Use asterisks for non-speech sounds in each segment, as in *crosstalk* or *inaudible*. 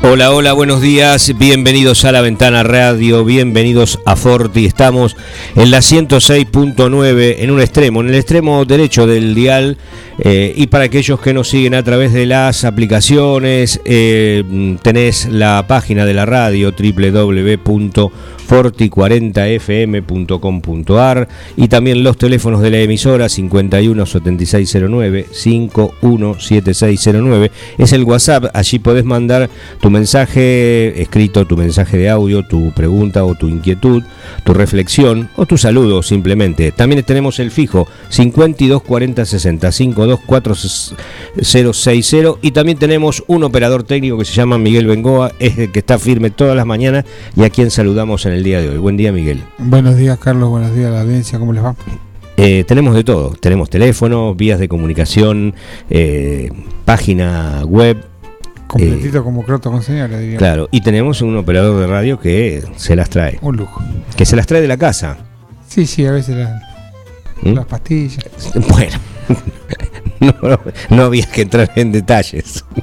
Hola, hola, buenos días, bienvenidos a la Ventana Radio, bienvenidos a Forti. Estamos en la 106.9 en un extremo, en el extremo derecho del dial. eh, y para aquellos que nos siguen a través de las aplicaciones, eh, tenés la página de la radio www.forti40fm.com.ar y también los teléfonos de la emisora 517609 517609. Es el WhatsApp, allí podés mandar tu mensaje escrito, tu mensaje de audio, tu pregunta o tu inquietud, tu reflexión o tu saludo simplemente. También tenemos el fijo 524060 524060 y también tenemos un operador técnico que se llama Miguel Bengoa, es el que está firme todas las mañanas y a quien saludamos en el día de hoy. Buen día Miguel. Buenos días, Carlos. Buenos días a la audiencia. ¿Cómo les va? Eh, tenemos de todo, tenemos teléfono, vías de comunicación, eh, página web, Completito como croto con señora, diría. claro, y tenemos un operador de radio que se las trae, Un lujo. que se las trae de la casa. Sí, sí, a veces la- ¿Mm? las pastillas. *laughs* Bueno, *laughs* no, no había que entrar en detalles. *laughs*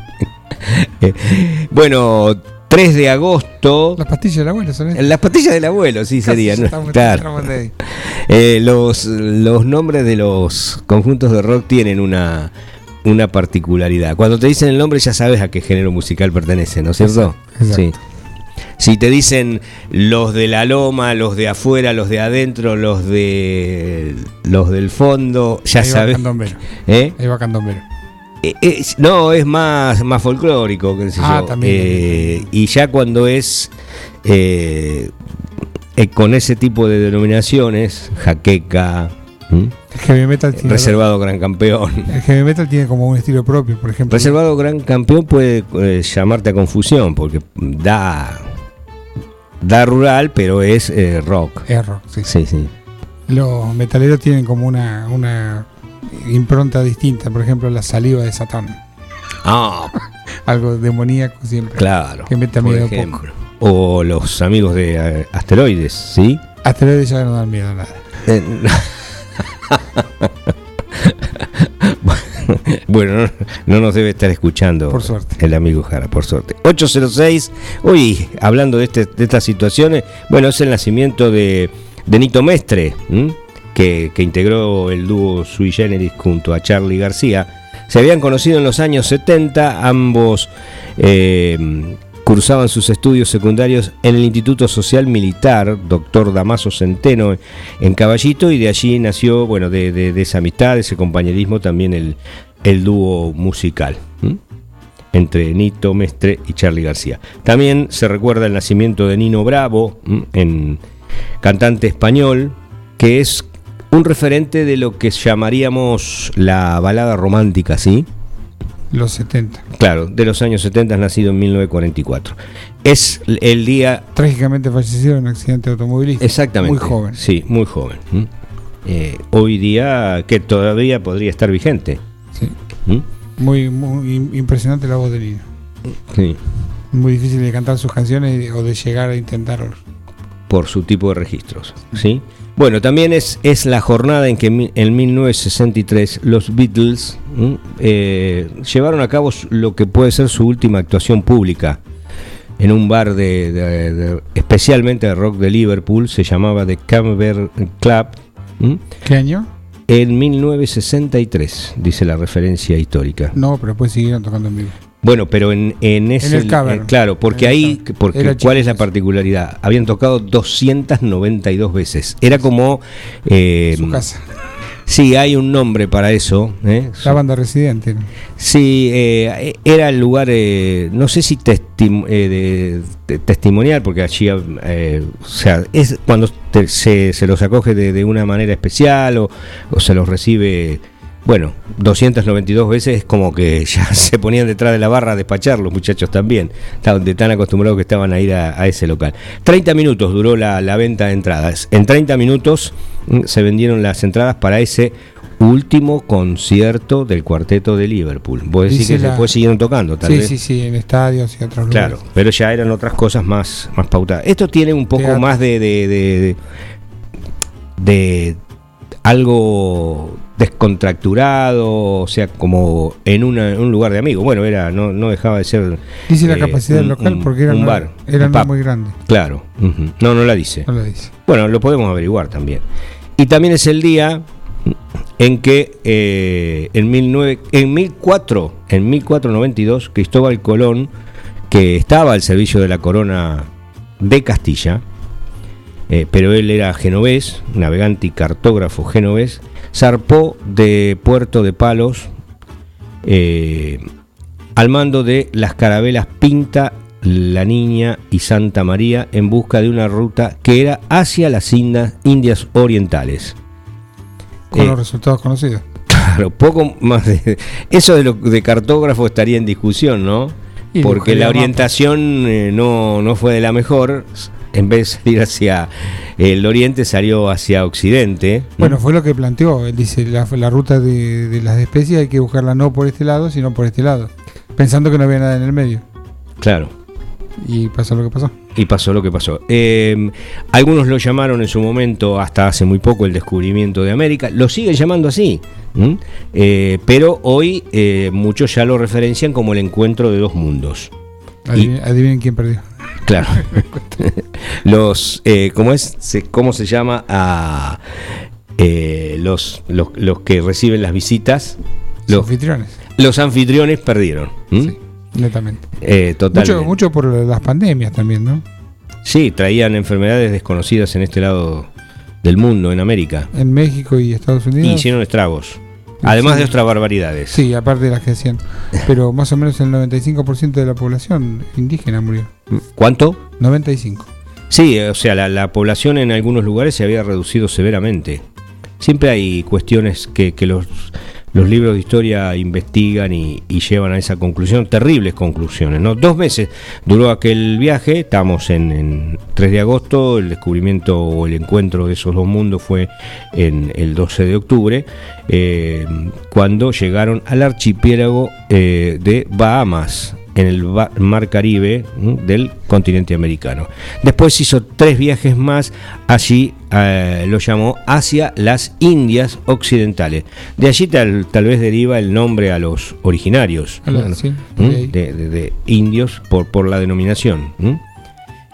Eh, bueno, 3 de agosto. Las pastillas del abuelo son estas. Las pastillas del abuelo, sí Casi sería. ya ¿no? Claro. *laughs* Eh, los, los nombres de los conjuntos de rock tienen una, una particularidad. Cuando te dicen el nombre ya sabes a qué género musical pertenece, ¿no es cierto? Exacto. Sí. Si te dicen los de la loma, los de afuera, los de adentro, los de los del fondo, ya Ahí va sabes. Candombero. *laughs* ¿Eh? Ahí va Candombero. Eh, es- no, es más, más folclórico, qué sé Ah, yo. también. Eh, y ya cuando es eh, eh, con ese tipo de denominaciones, jaqueca, ¿m? El heavy metal tiene. reservado gran campeón. El heavy metal tiene como un estilo propio, por ejemplo. Reservado gran campeón puede eh, llamarte a confusión porque da da rural, pero es eh, rock. Es rock, sí. Sí, sí. Los metaleros tienen como una, una impronta distinta. Por ejemplo, la saliva de Satán. Ah, *laughs* Algo demoníaco siempre. claro. Que mete por miedo ejemplo. O los amigos de eh, asteroides, ¿sí? Asteroides ya no dan miedo a nada. Eh, *laughs* bueno, no, no nos debe estar escuchando Por suerte. el amigo Jara, por suerte. 806, hoy hablando de, este- de estas situaciones, bueno, es el nacimiento de, de Nito Mestre, ¿m? Que, integró el dúo Sui Generis junto a Charlie García. Se habían conocido en los años 70, ambos eh, cursaban sus estudios secundarios en el Instituto Social Militar, doctor Damaso Centeno, en Caballito, y de allí nació, bueno, de, de- esa amistad, de ese compañerismo, también el, el dúo musical. entre Nito Mestre y Charlie García. También se recuerda el nacimiento de Nino Bravo, en cantante español, que es un referente de lo que llamaríamos la balada romántica, ¿sí? Los 70. Claro, de los años 70, nacido en 1944. Es el día Trágicamente falleció en un accidente automovilístico. Exactamente. Muy joven. Sí, muy joven. Eh, hoy día que todavía podría estar vigente. Sí. Muy, muy im- impresionante la voz de Nino. Sí, Muy difícil de cantar sus canciones o de llegar a intentarlo. por su tipo de registros. ¿sí? Bueno, también es, es la jornada en que en 1963 los Beatles eh, llevaron a cabo lo que puede ser su última actuación pública en un bar de, de- de- especialmente de rock de Liverpool, se llamaba The Camber Club. ¿Qué año? En 1963, dice la referencia histórica. No, pero después siguieron tocando en vivo. Bueno, pero en, en ese. el cavern. eh, claro, porque En ahí. Porque, ¿Cuál es la particularidad? Habían tocado 292 veces. Era como. eh, Su casa. Sí, hay un nombre para eso. ¿eh? La banda residente. ¿no? Sí, eh, era el lugar, eh, no sé si eh, de- de- testimonial, porque allí, eh, o sea, es cuando te- se, se los acoge de, de una manera especial o, o se los recibe, bueno, 292 veces, como que ya *laughs* se ponían detrás de la barra a despachar los muchachos también, de tan acostumbrados que estaban a ir a, a ese local. 30 minutos duró la, la venta de entradas. En 30 minutos mm, se vendieron las entradas para ese último concierto del cuarteto de Liverpool. Vos decís Dice que la- después siguieron tocando, tal Sí, vez. sí, sí, en estadios y otros Claro, lugares. pero ya eran otras cosas más, más pautadas. Esto tiene un poco Teatro. más de, de, de, de- de algo descontracturado, o sea, como en, una- en un lugar de amigos. Bueno, era no, no dejaba de ser. Dice la eh, capacidad un- local porque era, un bar, era no muy grande. Claro, no, no la dice. No lo dice. Bueno, lo podemos averiguar también. Y también es el día en que eh, en, 19 en 1004, en 1492, Cristóbal Colón, que estaba al servicio de la corona de Castilla, eh, pero él era genovés, navegante y cartógrafo genovés, zarpó de Puerto de Palos eh, al mando de las carabelas Pinta, La Niña y Santa María en busca de una ruta que era hacia las Indas- Indias Orientales. Con Eh, los resultados conocidos. *laughs* Claro, poco más de... Eso de, lo, de cartógrafo estaría en discusión, ¿no? Porque la orientación eh, no, no fue de la mejor. En vez de ir hacia el oriente, salió hacia occidente. Bueno, fue lo que planteó. Él dice, la, la ruta de, de las especies hay que buscarla no por este lado, sino por este lado. Pensando que no había nada en el medio. Claro. Y pasó lo que pasó. Y pasó lo que pasó. Eh, algunos lo llamaron en su momento, hasta hace muy poco, el descubrimiento de América. Lo siguen llamando así. Eh, pero hoy eh, muchos ya lo referencian como el encuentro de dos mundos. Adivinen, adivinen quién perdió. Claro. *laughs* los, eh, ¿cómo es? Se- ¿Cómo se llama a eh, los, los, los que reciben las visitas? Los anfitriones. los anfitriones perdieron. Sí, netamente. Eh, totalmente. Mucho, mucho por las pandemias también, ¿no? Sí, traían enfermedades desconocidas en este lado del mundo, en América. En México y Estados Y Unidos. hicieron estragos. Además Sí. de otras barbaridades. Sí, aparte de las que hacían. Pero más o menos el 95% de la población indígena murió. ¿Cuánto? 95. Sí, o sea, la, la población en algunos lugares se había reducido severamente. Siempre hay cuestiones que, que los, los libros de historia investigan y, llevan a esa conclusión, terribles conclusiones. ¿no? Dos meses duró aquel viaje, estamos en, en 3 de agosto, el descubrimiento o el encuentro de esos dos mundos fue en el 12 de octubre, eh, cuando llegaron al archipiélago eh, de Bahamas en el mar Caribe del continente americano. Después hizo tres viajes más, allí eh, lo llamó hacia las Indias Occidentales. De allí tal, tal vez deriva el nombre a los originarios de indios por, por la denominación. ¿m?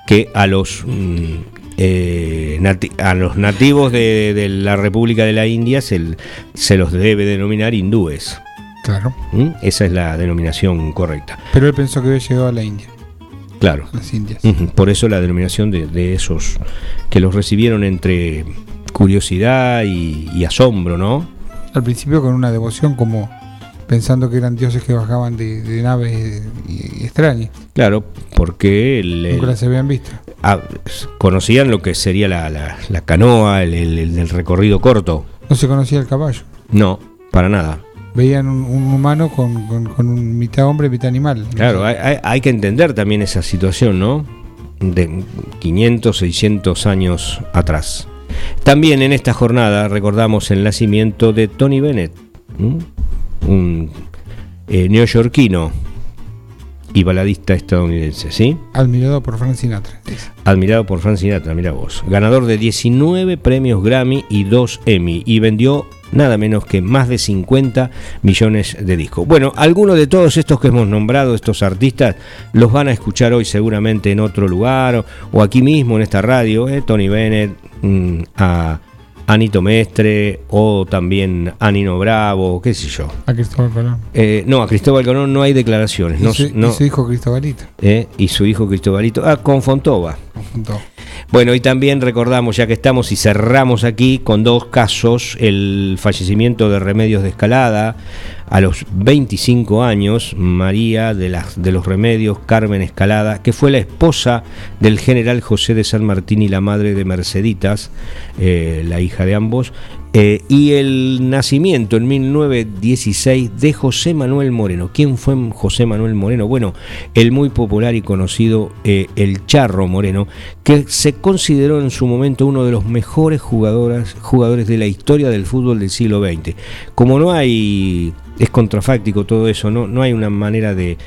Que a los, mm, eh, a los nativos de, de la República de la India se los debe denominar hindúes. Claro. ¿m? Esa es la denominación correcta. Pero él pensó que había llegado a la India, Claro. las Indias. Por eso la denominación de, de esos que los recibieron entre curiosidad y, y asombro, ¿no? Al principio con una devoción como pensando que eran dioses que bajaban de, de naves extrañas. Claro, porque el- el- Nunca las habían visto. ah, conocían lo que sería la, la- la canoa, el, el- recorrido corto. No se conocía el caballo. No, para nada. Veían un, un humano con, con- con un mitad hombre, mitad animal. Claro, hay, hay- hay que entender también esa situación, ¿no? De 500, 600 años atrás. También en esta jornada recordamos el nacimiento de Tony Bennett, ¿m? un eh, neoyorquino y baladista estadounidense, ¿sí? Admirado por Frank Sinatra. Admirado por Frank Sinatra, mira vos. Ganador de 19 premios Grammy y 2 Emmy y vendió nada menos que más de 50 millones de discos. Bueno, algunos de todos estos que hemos nombrado, estos artistas, los van a escuchar hoy seguramente en otro lugar o, o aquí mismo en esta radio, ¿eh? Tony Bennett, mm, a Anito Mestre o también a Nino Bravo, qué sé yo. A Cristóbal Colón. Eh, no, a Cristóbal Colón no hay declaraciones. Y, No, su, y no, su hijo Cristobalito. eh, y su hijo Cristobalito. Ah, con Fontova. conjuntó. Bueno, y también recordamos, ya que estamos y cerramos aquí con dos casos, el fallecimiento de Remedios de Escalada, a los 25 años, María de, los Remedios Carmen Escalada, que fue la esposa del general José de San Martín y la madre de Merceditas, eh, la hija de ambos, eh, y el nacimiento en 1916 de José Manuel Moreno. ¿Quién fue José Manuel Moreno? Bueno, el muy popular y conocido eh, El Charro Moreno, que se consideró en su momento uno de los mejores jugadores, jugadores de la historia del fútbol del siglo XX. Como no hay es contrafáctico todo eso, no, no hay una manera de,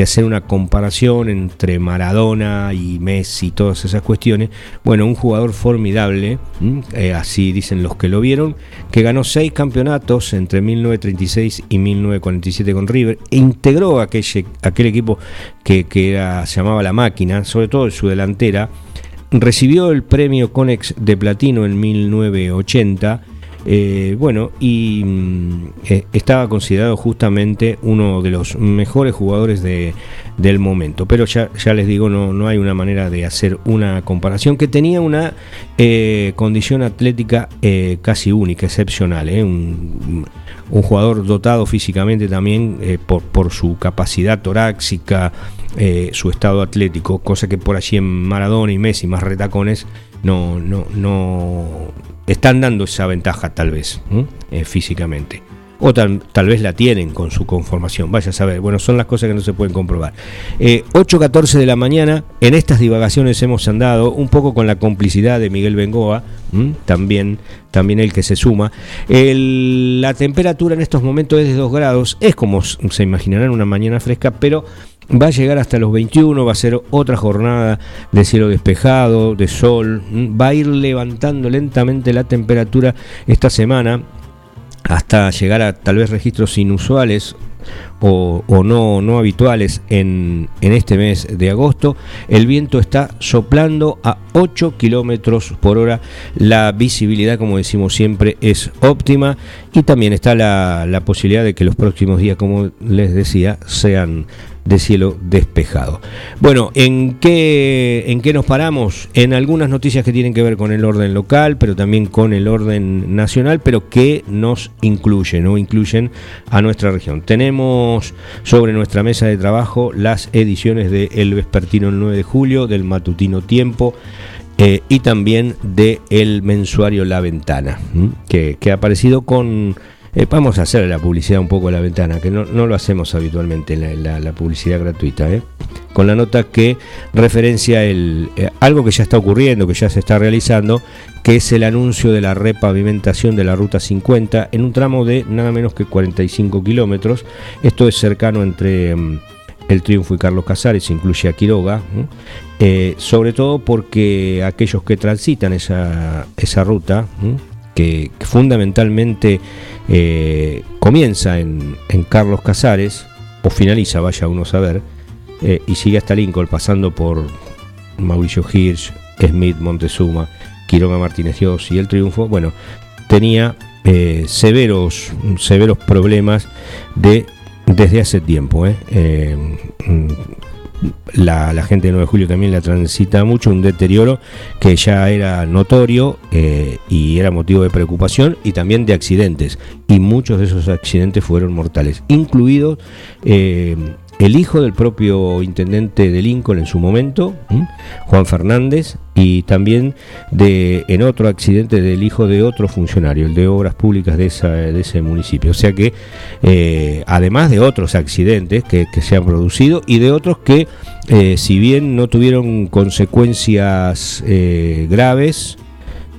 hacer una comparación entre Maradona y Messi y todas esas cuestiones. Bueno, un jugador formidable, eh, así dicen los que lo vieron, que ganó seis campeonatos entre 1936 y 1947 con River, e integró aquel, aquel equipo que, que se llamaba La Máquina, sobre todo su delantera, recibió el premio Conex de Platino en 1980, eh, bueno, y mm, eh, estaba considerado justamente uno de los mejores jugadores de, del momento. Pero ya, les digo, no, no, hay una manera de hacer una comparación que tenía una eh, condición atlética casi única, excepcional. Un, jugador dotado físicamente también por, por, su capacidad torácica, su estado atlético, cosa que por allí en Maradona y Messi, más retacones, no, no, no están dando esa ventaja tal vez eh, físicamente. O tal, vez la tienen con su conformación, vaya a saber. Bueno, son las cosas que no se pueden comprobar. Eh, 8.14 de la mañana, en estas divagaciones hemos andado un poco con la complicidad de Miguel Bengoa, también, también el que se suma. la temperatura en estos momentos es de 2 grados, es como se imaginarán una mañana fresca, pero va a llegar hasta los 21, va a ser otra jornada de cielo despejado, de sol, va a ir levantando lentamente la temperatura esta semana hasta llegar a tal vez registros inusuales o, no, no, habituales en, en, este mes de agosto. El viento está soplando a 8 kilómetros por hora. La visibilidad, como decimos siempre, es óptima. Y también está la, la posibilidad de que los próximos días, como les decía, sean de cielo despejado. Bueno, ¿en qué, ¿en qué nos paramos? En algunas noticias que tienen que ver con el orden local, pero también con el orden nacional, pero que nos incluyen o incluyen a nuestra región. Tenemos sobre nuestra mesa de trabajo las ediciones de El Vespertino el 9 de julio, del Matutino Tiempo. Eh, y también de el mensuario La Ventana, que, que ha aparecido con eh, vamos a hacer la publicidad un poco a la ventana, que no, lo hacemos habitualmente, la, la, publicidad gratuita, ¿eh? con la nota que referencia el, eh, algo que ya está ocurriendo, que ya se está realizando, que es el anuncio de la repavimentación de la Ruta 50 en un tramo de nada menos que 45 kilómetros. Esto es cercano entre... Mm, el Triunfo y Carlos Casares, incluye a Quiroga, sobre todo porque aquellos que transitan esa, esa ruta, que, fundamentalmente eh, comienza en, Carlos Casares, o finaliza, vaya uno a saber, eh, y sigue hasta Lincoln, pasando por Mauricio Hirsch, Smith, Montezuma, Quiroga Martínez y el Triunfo, bueno, tenía eh, severos, severos problemas de desde hace tiempo. Mm, la, gente de 9 de julio también la transita mucho, un deterioro que ya era notorio eh, y era motivo de preocupación y también de accidentes. Y muchos de esos accidentes fueron mortales, incluidos eh, el hijo del propio intendente de Lincoln en su momento, Juan Fernández, y también de, en otro accidente del hijo de otro funcionario, el de Obras Públicas de, esa, de ese municipio. O sea que, eh, además de otros accidentes que, se han producido y de otros que, eh, si bien no tuvieron consecuencias eh, graves,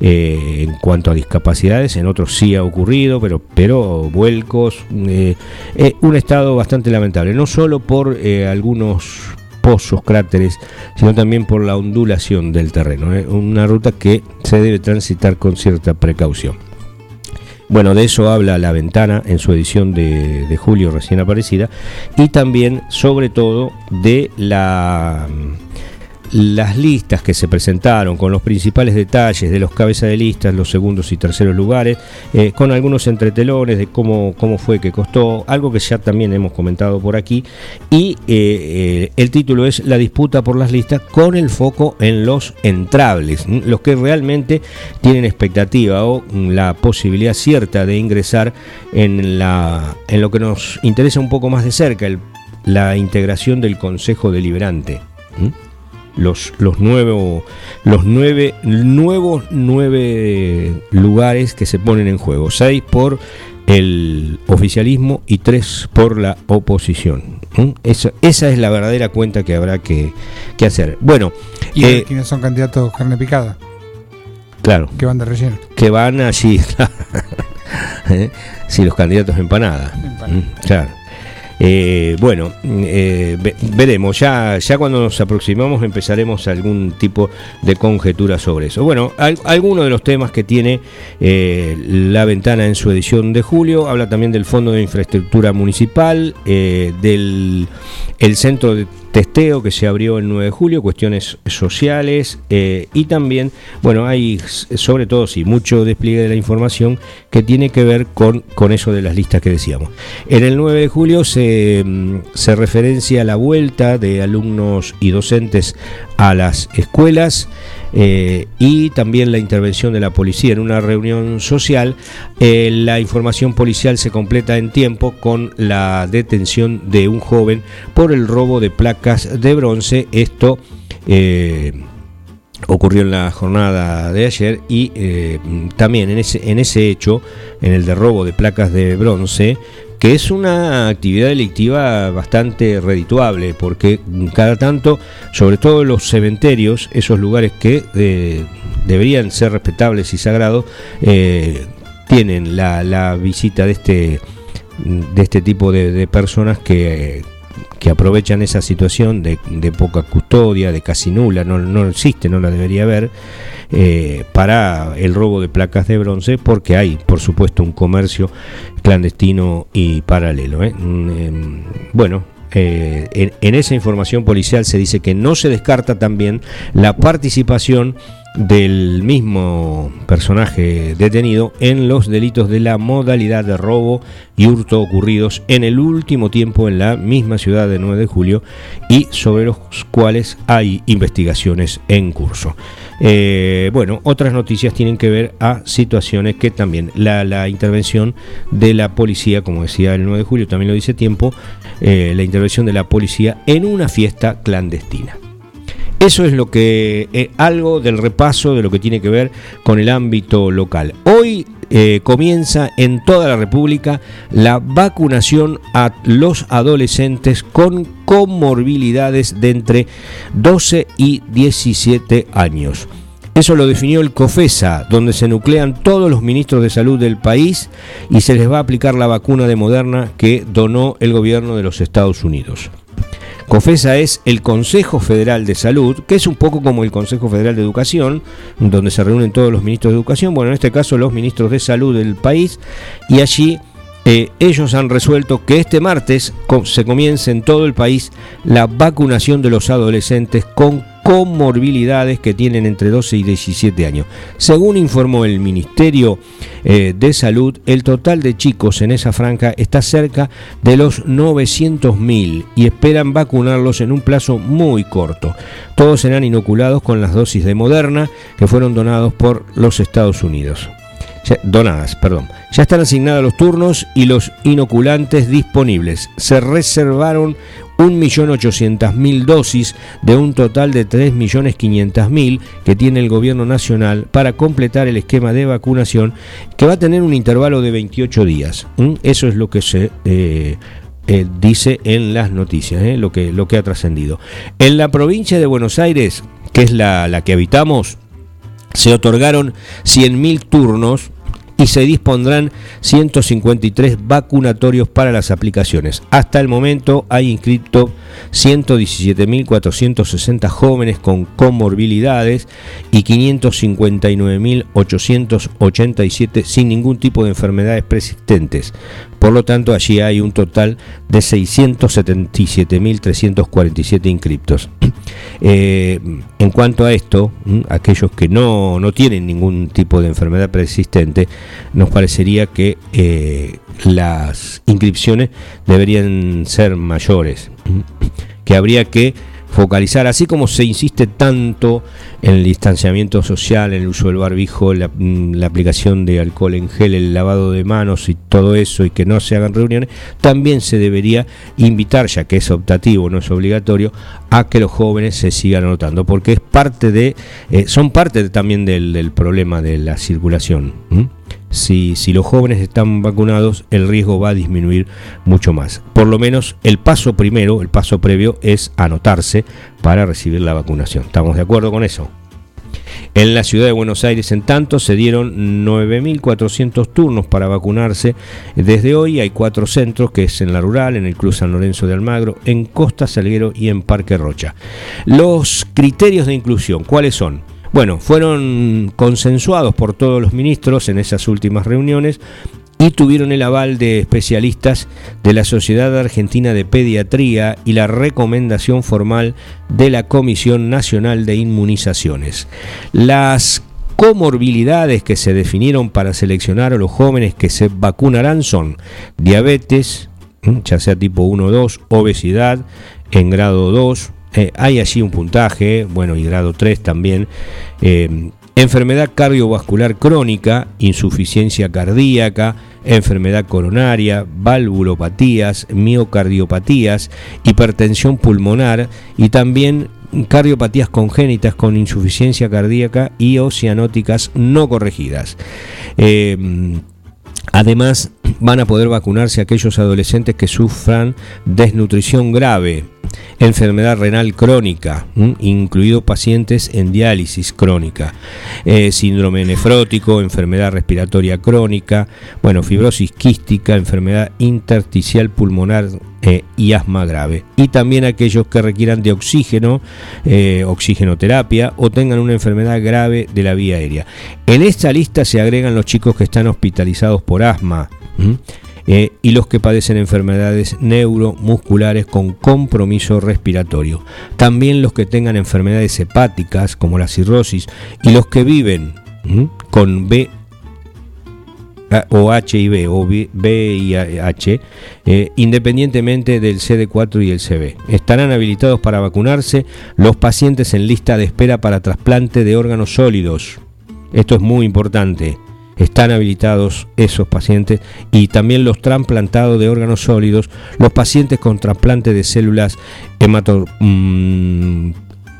eh, en cuanto a discapacidades, en otros sí ha ocurrido, pero, pero vuelcos, eh, eh, un estado bastante lamentable, no solo por algunos pozos, cráteres, sino también por la ondulación del terreno, una ruta que se debe transitar con cierta precaución. Bueno, de eso habla La Ventana en su edición de, de julio recién aparecida y también sobre todo de la las listas que se presentaron con los principales detalles de los cabezas de listas, los segundos y terceros lugares, eh, con algunos entretelones de cómo, cómo fue que costó, algo que ya también hemos comentado por aquí, y eh, el título es La disputa por las listas con el foco en los entrables, los que realmente tienen expectativa o la posibilidad cierta de ingresar en, la, en lo que nos interesa un poco más de cerca, la integración del Consejo Deliberante los, los, nuevos, los nueve, nuevos nueve lugares que se ponen en juego. Seis por el oficialismo y tres por la oposición. Esa, esa es la verdadera cuenta que habrá que, hacer. Bueno, ¿y eh, quiénes son candidatos carne picada? Claro. Que van de relleno. Que van allí. *laughs* ¿Eh? Si los candidatos empanadas. Claro. Eh, bueno, eh, veremos, ya, ya cuando nos aproximamos empezaremos algún tipo de conjetura sobre eso. Bueno, algunos de los temas que tiene eh, la ventana en su edición de julio, habla también del Fondo de Infraestructura Municipal, del el Centro de testeo que se abrió el 9 de julio, cuestiones sociales eh, y también, bueno, hay sobre todo, sí, mucho despliegue de la información que tiene que ver con, con eso de las listas que decíamos. En el 9 de julio se, mm, se referencia la vuelta de alumnos y docentes a las escuelas. Eh, y también la intervención de la policía en una reunión social. Eh, la información policial se completa en tiempo con la detención de un joven por el robo de placas de bronce. Esto eh, ocurrió en la jornada de ayer y también en ese, en ese hecho, en el de robo de placas de bronce, que es una actividad delictiva bastante redituable, porque cada tanto, sobre todo los cementerios, esos lugares que eh, deberían ser respetables y sagrados, eh, tienen la, visita de este, de este tipo de, personas que, que aprovechan esa situación de, poca custodia, de casi nula, no, no existe, no la debería haber, eh, para el robo de placas de bronce, porque hay, por supuesto, un comercio clandestino y paralelo. ¿eh? Mm, em, bueno, eh, en, en, esa información policial se dice que no se descarta también la participación del mismo personaje detenido en los delitos de la modalidad de robo y hurto ocurridos en el último tiempo en la misma ciudad de 9 de julio y sobre los cuales hay investigaciones en curso. Eh, bueno, otras noticias tienen que ver a situaciones que también la, intervención de la policía, como decía el 9 de julio, también lo dice tiempo, eh, la intervención de la policía en una fiesta clandestina. Eso es lo que eh, algo del repaso de lo que tiene que ver con el ámbito local. Hoy eh, comienza en toda la República la vacunación a los adolescentes con comorbilidades de entre 12 y 17 años. Eso lo definió el COFESA, donde se nuclean todos los ministros de salud del país y se les va a aplicar la vacuna de Moderna que donó el gobierno de los Estados Unidos. COFESA es el Consejo Federal de Salud, que es un poco como el Consejo Federal de Educación, donde se reúnen todos los ministros de educación, bueno, en este caso los ministros de salud del país, y allí eh, ellos han resuelto que este martes se comience en todo el país la vacunación de los adolescentes con comorbilidades que tienen entre 12 y 17 años. Según informó el Ministerio eh, de Salud, el total de chicos en esa franja está cerca de los 900.000 y esperan vacunarlos en un plazo muy corto. Todos serán inoculados con las dosis de Moderna que fueron donados por los Estados Unidos. donadas, perdón. Ya están asignados los turnos y los inoculantes disponibles. Se reservaron 1.800.000 dosis de un total de 3.500.000 que tiene el gobierno nacional para completar el esquema de vacunación que va a tener un intervalo de 28 días. Eso es lo que se eh, eh, dice en las noticias, ¿eh? lo, que, lo que ha trascendido. En la provincia de Buenos Aires, que es la, la que habitamos, se otorgaron 100.000 turnos y se dispondrán 153 vacunatorios para las aplicaciones. Hasta el momento hay inscrito 117.460 jóvenes con comorbilidades y 559.887 sin ningún tipo de enfermedades persistentes Por lo tanto, allí hay un total de 677.347 inscriptos. *clears throat* Eh, en cuanto a esto, aquellos que no, no, tienen ningún tipo de enfermedad persistente, nos parecería que eh, las inscripciones deberían ser mayores, que habría que focalizar, así como se insiste tanto en el distanciamiento social, en el uso del barbijo, la, mm, la, aplicación de alcohol en gel, el lavado de manos y todo eso, y que no se hagan reuniones, también se debería invitar, ya que es optativo, no es obligatorio, a que los jóvenes se sigan anotando, porque es parte de, eh, son parte también del, problema de la circulación si, los jóvenes están vacunados, el riesgo va a disminuir mucho más. Por lo menos el paso primero, el paso previo es anotarse para recibir la vacunación. ¿Estamos de acuerdo con eso? En la ciudad de Buenos Aires, en tanto, se dieron 9.400 turnos para vacunarse. Desde hoy hay cuatro centros, que es en la rural, en el Club San Lorenzo de Almagro, en Costa Salguero y en Parque Rocha. Los criterios de inclusión, ¿cuáles son? Bueno, fueron consensuados por todos los ministros en esas últimas reuniones y tuvieron el aval de especialistas de la Sociedad Argentina de Pediatría y la recomendación formal de la Comisión Nacional de Inmunizaciones. Las comorbilidades que se definieron para seleccionar a los jóvenes que se vacunarán son diabetes, ya sea tipo 1 o 2, obesidad en grado 2, eh, hay allí un puntaje, bueno, y grado 3 también. Eh, enfermedad cardiovascular crónica, insuficiencia cardíaca, enfermedad coronaria, valvulopatías, miocardiopatías, hipertensión pulmonar y también cardiopatías congénitas con insuficiencia cardíaca y oceanóticas no corregidas. Eh, además, van a poder vacunarse aquellos adolescentes que sufran desnutrición grave, enfermedad renal crónica, incluido pacientes en diálisis crónica, eh, síndrome nefrótico, enfermedad respiratoria crónica, bueno, fibrosis quística, enfermedad intersticial pulmonar eh, y asma grave. Y también aquellos que requieran de oxígeno, eh, oxigenoterapia o tengan una enfermedad grave de la vía aérea. En esta lista se agregan los chicos que están hospitalizados por asma. Eh, y los que padecen enfermedades neuromusculares con compromiso respiratorio. También los que tengan enfermedades hepáticas como la cirrosis y los que viven con B o HIV o VIH, eh, independientemente del CD4 y el CB. Estarán habilitados para vacunarse los pacientes en lista de espera para trasplante de órganos sólidos. Esto es muy importante están habilitados esos pacientes y también los trasplantados de órganos sólidos, los pacientes con trasplante de células mm,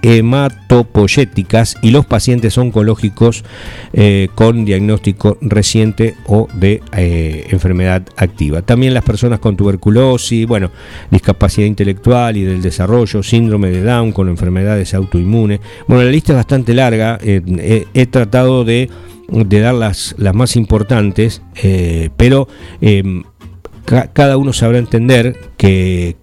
hematopoyéticas y los pacientes oncológicos eh, con diagnóstico reciente o de eh, enfermedad activa. También las personas con tuberculosis, bueno, discapacidad intelectual y del desarrollo, síndrome de Down con enfermedades autoinmunes. Bueno, la lista es bastante larga. Eh, he tratado de de dar las, las más importantes, eh, pero em, cada uno sabrá entender que,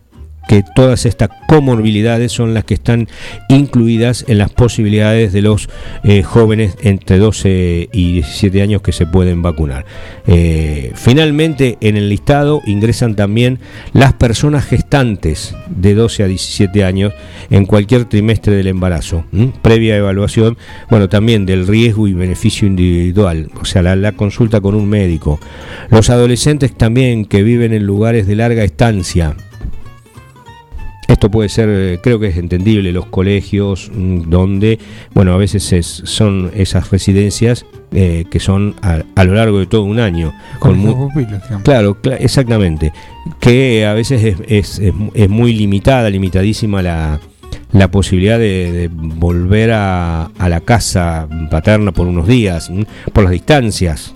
que todas estas comorbilidades son las que están incluidas en las posibilidades de los eh, jóvenes entre 12 y 17 años que se pueden vacunar. Eh, finalmente, en el listado ingresan también las personas gestantes de 12 a 17 años en cualquier trimestre del embarazo, previa evaluación, bueno, también del riesgo y beneficio individual, o sea, la, la consulta con un médico. Los adolescentes también que viven en lugares de larga estancia, esto puede ser, eh, creo que es entendible, los colegios mm, donde, bueno, a veces son esas residencias eh, que son a, lo largo de todo un año. Con, claro, exactamente. Que a veces es, es muy limitada, limitadísima la, la posibilidad de, volver a, la casa paterna por unos días, por las distancias,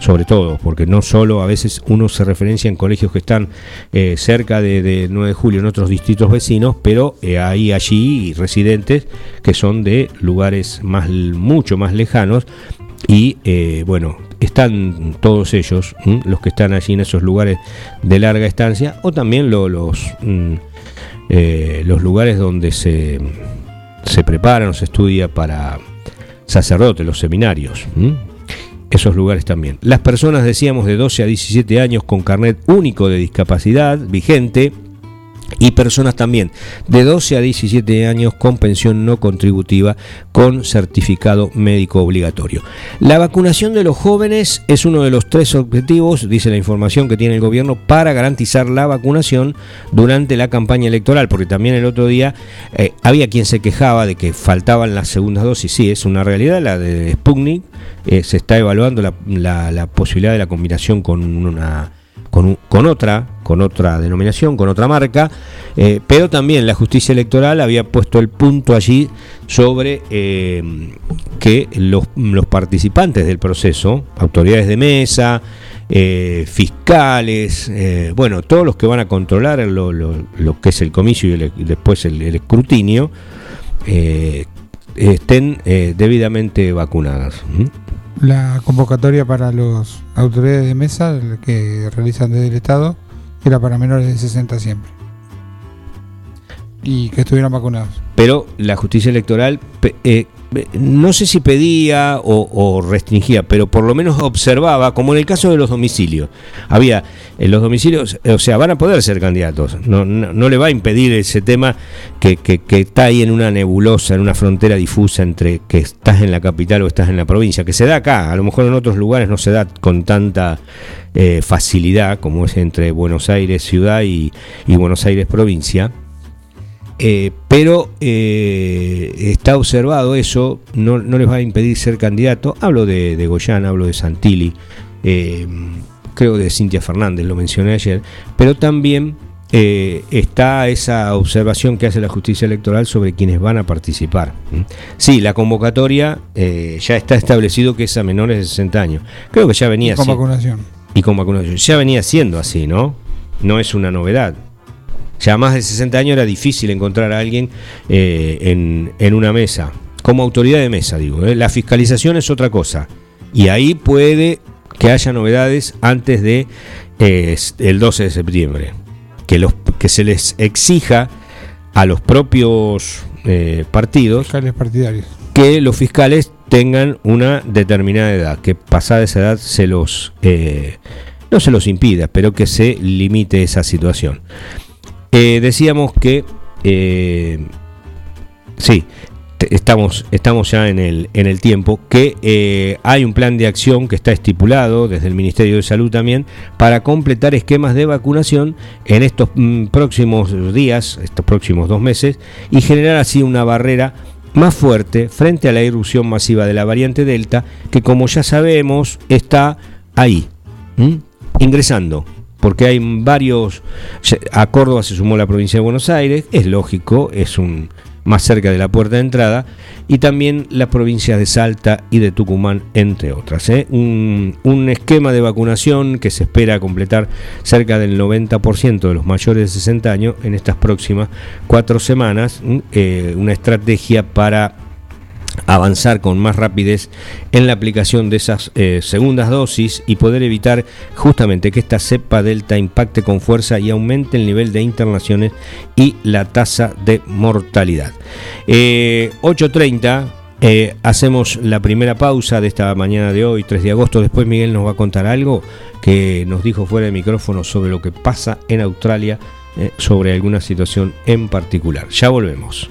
sobre todo, porque no solo a veces uno se referencia en colegios que están eh, cerca de, 9 de julio en otros distritos vecinos, pero eh, hay allí residentes que son de lugares más, mucho más lejanos y eh, bueno, están todos ellos, los que están allí en esos lugares de larga estancia, o también los... Eh, los lugares donde se, se preparan o se estudia para sacerdotes, los seminarios. esos lugares también. Las personas, decíamos, de 12 a 17 años con carnet único de discapacidad vigente y personas también de 12 a 17 años con pensión no contributiva con certificado médico obligatorio. La vacunación de los jóvenes es uno de los tres objetivos, dice la información que tiene el gobierno, para garantizar la vacunación durante la campaña electoral, porque también el otro día eh, había quien se quejaba de que faltaban las segundas dosis, sí, es una realidad, la de Sputnik, eh, se está evaluando la posibilidad de la combinación con una con, otra, con otra denominación, con otra marca, eh, pero también la justicia electoral había puesto el punto allí sobre eh, que los, participantes del proceso, autoridades de mesa, eh, fiscales, bueno, todos los que van a controlar lo, que es el comicio y, después el, escrutinio, estén debidamente vacunadas la convocatoria para los autoridades de mesa que realizan desde el Estado era para menores de 60 siempre. Y que estuvieran vacunados. Pero la justicia electoral eh, no sé si pedía o, restringía, pero por lo menos observaba, como en el caso de los domicilios. Había en los domicilios, o sea, van a poder ser candidatos. No, no, le va a impedir ese tema que, que, está ahí en una nebulosa, en una frontera difusa entre que estás en la capital o estás en la provincia, que se da acá. A lo mejor en otros lugares no se da con tanta eh, facilidad como es entre Buenos Aires ciudad y Buenos Aires provincia eh, pero eh, está observado eso, no, les va a impedir ser candidato. Hablo de, de Goyán, hablo de Santilli, eh, creo de Cintia Fernández, lo mencioné ayer, pero también está esa observación que hace la justicia electoral sobre quienes van a participar. Sí, la convocatoria ya está establecido que es a menores de 60 años. Creo que ya venía y con vacunación. Y con vacunación. Ya venía siendo así, ¿no? No es una novedad. Ya más de 60 años era difícil encontrar a alguien eh, en, una mesa, como autoridad de mesa, digo. ¿eh? La fiscalización es otra cosa. Y ahí puede que haya novedades antes de eh, el 12 de septiembre. Que, los, que se les exija a los propios partidos fiscales partidarios. que los fiscales tengan una determinada edad, que pasada esa edad se los no se los impida, pero que se limite esa situación. Eh, decíamos que eh, sí, estamos, estamos ya en el, en el tiempo, que eh, hay un plan de acción que está estipulado desde el Ministerio de Salud también para completar esquemas de vacunación en estos mm, próximos días, estos próximos dos meses, y generar así una barrera más fuerte frente a la irrupción masiva de la variante Delta, que como ya sabemos está ahí, ingresando porque hay varios. A Córdoba se sumó la provincia de Buenos Aires, es lógico, es un más cerca de la puerta de entrada, y también las provincias de Salta y de Tucumán, entre otras. ¿eh? Un, esquema de vacunación que se espera completar cerca del 90% de los mayores de 60 años en estas próximas cuatro semanas, eh, una estrategia para avanzar con más rapidez en la aplicación de esas eh, segundas dosis y poder evitar justamente que esta cepa delta impacte con fuerza y aumente el nivel de internaciones y la tasa de mortalidad. 8.30 eh, eh, hacemos la primera pausa de esta mañana de hoy, 3 de agosto. Después Miguel nos va a contar algo que nos dijo fuera de micrófono sobre lo que pasa en Australia, sobre alguna situación en particular. Ya volvemos.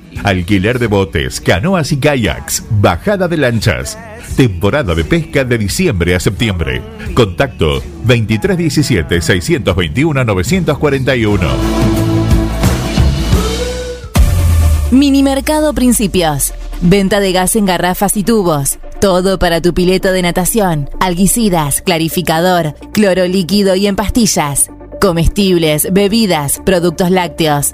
Alquiler de botes, canoas y kayaks, bajada de lanchas. Temporada de pesca de diciembre a septiembre. Contacto 2317-621-941. Mini Mercado Principios. Venta de gas en garrafas y tubos. Todo para tu pileto de natación, alguicidas, clarificador, cloro líquido y en pastillas. Comestibles, bebidas, productos lácteos,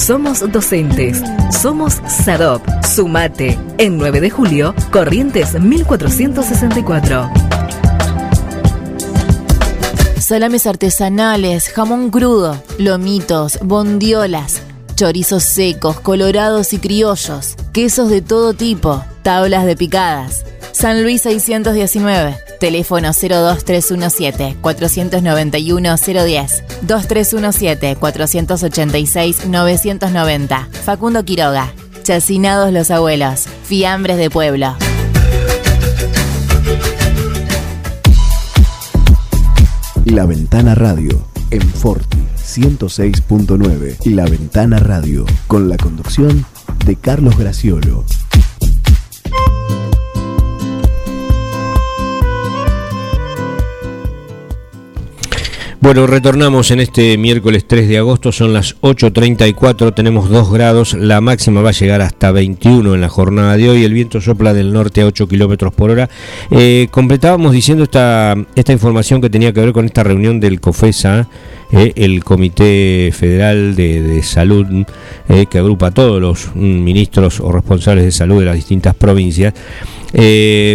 Somos docentes. Somos SADOP. Sumate. En 9 de julio, Corrientes 1464. Salames artesanales, jamón crudo, lomitos, bondiolas, chorizos secos, colorados y criollos, quesos de todo tipo, tablas de picadas. San Luis 619, teléfono 02317 491 010, 2317 486 990. Facundo Quiroga, Chacinados los abuelos, fiambres de pueblo. La Ventana Radio en Forti 106.9 y La Ventana Radio con la conducción de Carlos Graciolo. Bueno, retornamos en este miércoles 3 de agosto, son las 8.34, tenemos 2 grados, la máxima va a llegar hasta 21 en la jornada de hoy, el viento sopla del norte a 8 kilómetros por hora. Eh, completábamos diciendo esta, esta información que tenía que ver con esta reunión del COFESA, eh, el Comité Federal de, Salud, eh, que agrupa a todos los mm, ministros o responsables de salud de las distintas provincias.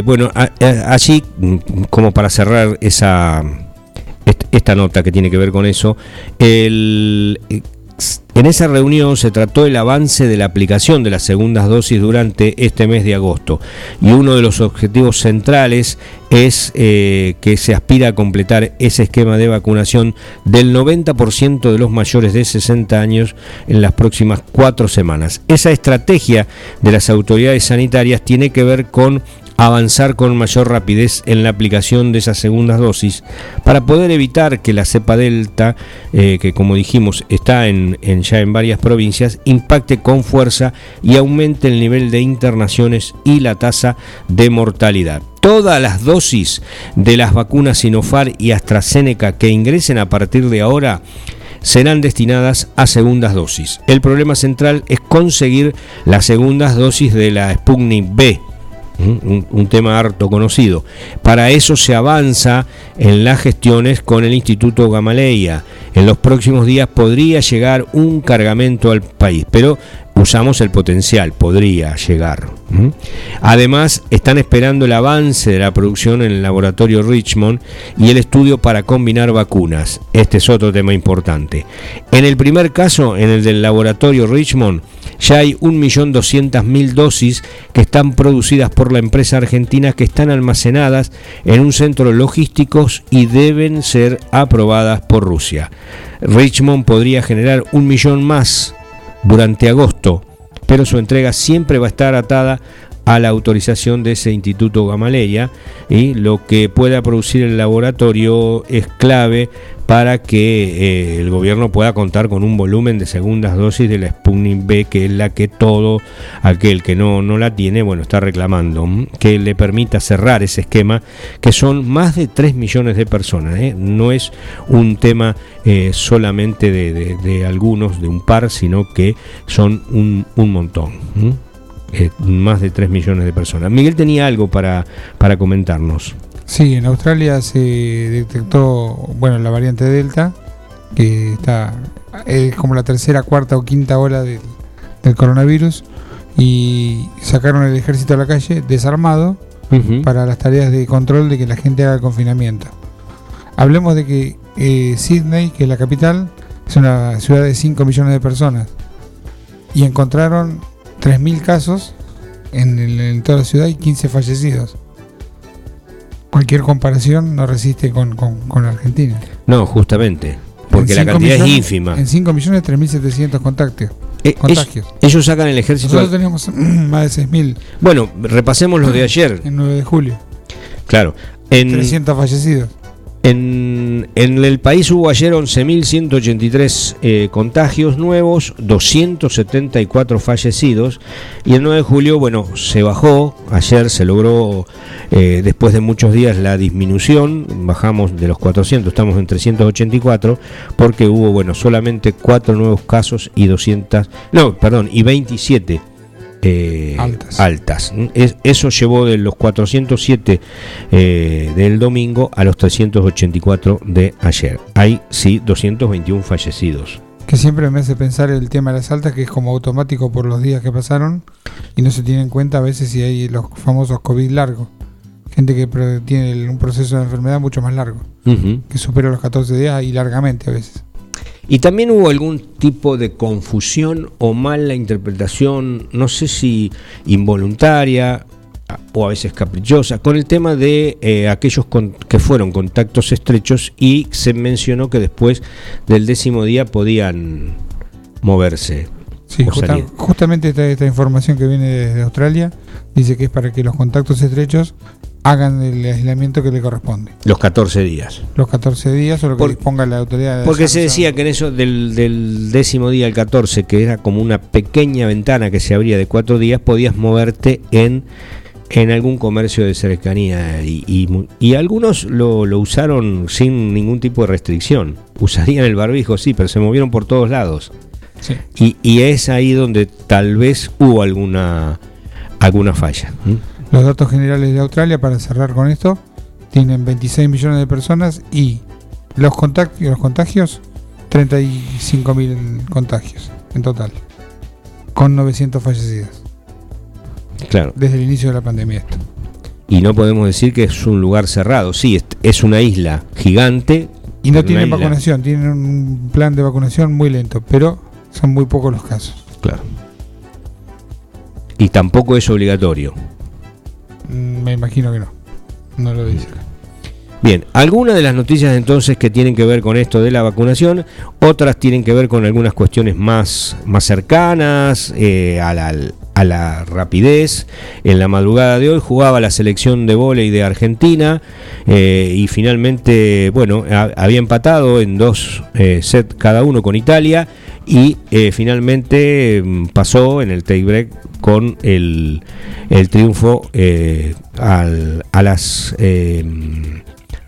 bueno, allí, mm, como para cerrar esa esta nota que tiene que ver con eso. en esa reunión se trató el avance de la aplicación de las segundas dosis durante este mes de agosto y uno de los objetivos centrales es eh, que se aspira a completar ese esquema de vacunación del 90% de los mayores de 60 años en las próximas cuatro semanas. Esa estrategia de las autoridades sanitarias tiene que ver con avanzar con mayor rapidez en la aplicación de esas segundas dosis para poder evitar que la cepa delta, eh, que como dijimos está en, ya en varias provincias, impacte con fuerza y aumente el nivel de internaciones y la tasa de mortalidad. Todas las dosis de las vacunas Sinopharm y AstraZeneca que ingresen a partir de ahora serán destinadas a segundas dosis. El problema central es conseguir las segundas dosis de la Sputnik B un, tema harto conocido. Para eso se avanza en las gestiones con el Instituto Gamaleya. En los próximos días podría llegar un cargamento al país, pero usamos el potencial, podría llegar. Además, están esperando el avance de la producción en el laboratorio Richmond y el estudio para combinar vacunas. Este es otro tema importante. En el primer caso, en el del laboratorio Richmond, ya hay 1.200.000 dosis que están producidas por la empresa argentina que están almacenadas en un centro logístico y deben ser aprobadas por Rusia. Richmond podría generar un millón más durante agosto, pero su entrega siempre va a estar atada a la autorización de ese Instituto Gamaleya y lo que pueda producir el laboratorio es clave para que eh, el gobierno pueda contar con un volumen de segundas dosis de la Sputnik B, que es la que todo aquel que no, no la tiene, bueno, está reclamando, que le permita cerrar ese esquema, que son más de 3 millones de personas, ¿eh? no es un tema eh, solamente de, algunos, de un par, sino que son un, montón. Más de 3 millones de personas. Miguel tenía algo para, para comentarnos. Sí, en Australia se detectó, bueno, la variante Delta, que está es como la tercera, cuarta o quinta ola del, del coronavirus, y sacaron el ejército a la calle desarmado para las tareas de control de que la gente haga el confinamiento. Hablemos de que eh, Sydney, que es la capital, es una ciudad de 5 millones de personas y encontraron 3.000 casos en, el- en toda la ciudad y 15 fallecidos. Cualquier comparación no resiste con, con, con Argentina. No, justamente. Porque En la cantidad es ínfima. En 5 millones 3.700 contagios. Eh, contagios. ellos, ellos sacan el ejército. Nosotros teníamos *clears throat* más de 6.000 Bueno, repasemos los de *clears throat* ayer. el 9 de julio. Claro. En, 300 fallecidos. En, en el país hubo ayer 11.183 eh, contagios nuevos, 274 fallecidos. Y el 9 de julio, bueno, se bajó, ayer se logró, eh, después de muchos días, la disminución, bajamos de los 400, estamos en 384, porque hubo, bueno, solamente 4 nuevos casos y 200, no, perdón, y 27 eh, Altas. altas. Es- eso llevó de los 407 eh, del domingo a los 384 de ayer. Hay sí 221 fallecidos. Que siempre me hace pensar el tema de las altas, que es como automático por los días que pasaron y no se tiene en cuenta a veces si hay los famosos COVID largos. Gente que tiene un proceso de enfermedad mucho más largo, que supera los 14 días y largamente a veces. Y también hubo algún tipo de confusión o mala interpretación, no sé si involuntaria o a veces caprichosa, con el tema de eh, aquellos con- que fueron contactos estrechos y se mencionó que después del décimo día podían moverse. Sí, justa- justamente esta, esta información que viene desde Australia dice que es para que los contactos estrechos hagan el aislamiento que le corresponde. Los 14 días. Los 14 días o lo que Por- disponga la autoridad. de Porque se decía que en eso del, del décimo día al 14, que era como una pequeña ventana que se abría de cuatro días, podías moverte en, en algún comercio de cercanía. Y, y algunos lo, lo usaron sin ningún tipo de restricción. Usarían el barbijo, sí, pero se movieron por todos lados. Sí. Y, y es ahí donde tal vez hubo alguna, alguna falla. Los datos generales de Australia, para cerrar con esto, tienen 26 millones de personas y los, contact- los contagios, 35 mil contagios en total, con 900 fallecidos Claro. desde el inicio de la pandemia. Esto. Y no podemos decir que es un lugar cerrado. Sí, es, una isla gigante. Y no tienen isla. vacunación, tienen un plan de vacunación muy lento, pero son muy pocos los casos. Claro. Y tampoco es obligatorio. Me imagino que no, no lo dice. Bien, algunas de las noticias entonces que tienen que ver con esto de la vacunación, otras tienen que ver con algunas cuestiones más, más cercanas eh, a, la, a la rapidez. En la madrugada de hoy jugaba la selección de vóley de Argentina eh, y finalmente, bueno, ha- había empatado en dos eh, sets cada uno con Italia y eh, finalmente mm, pasó en el tiebreak con el, el triunfo eh, al- a las eh,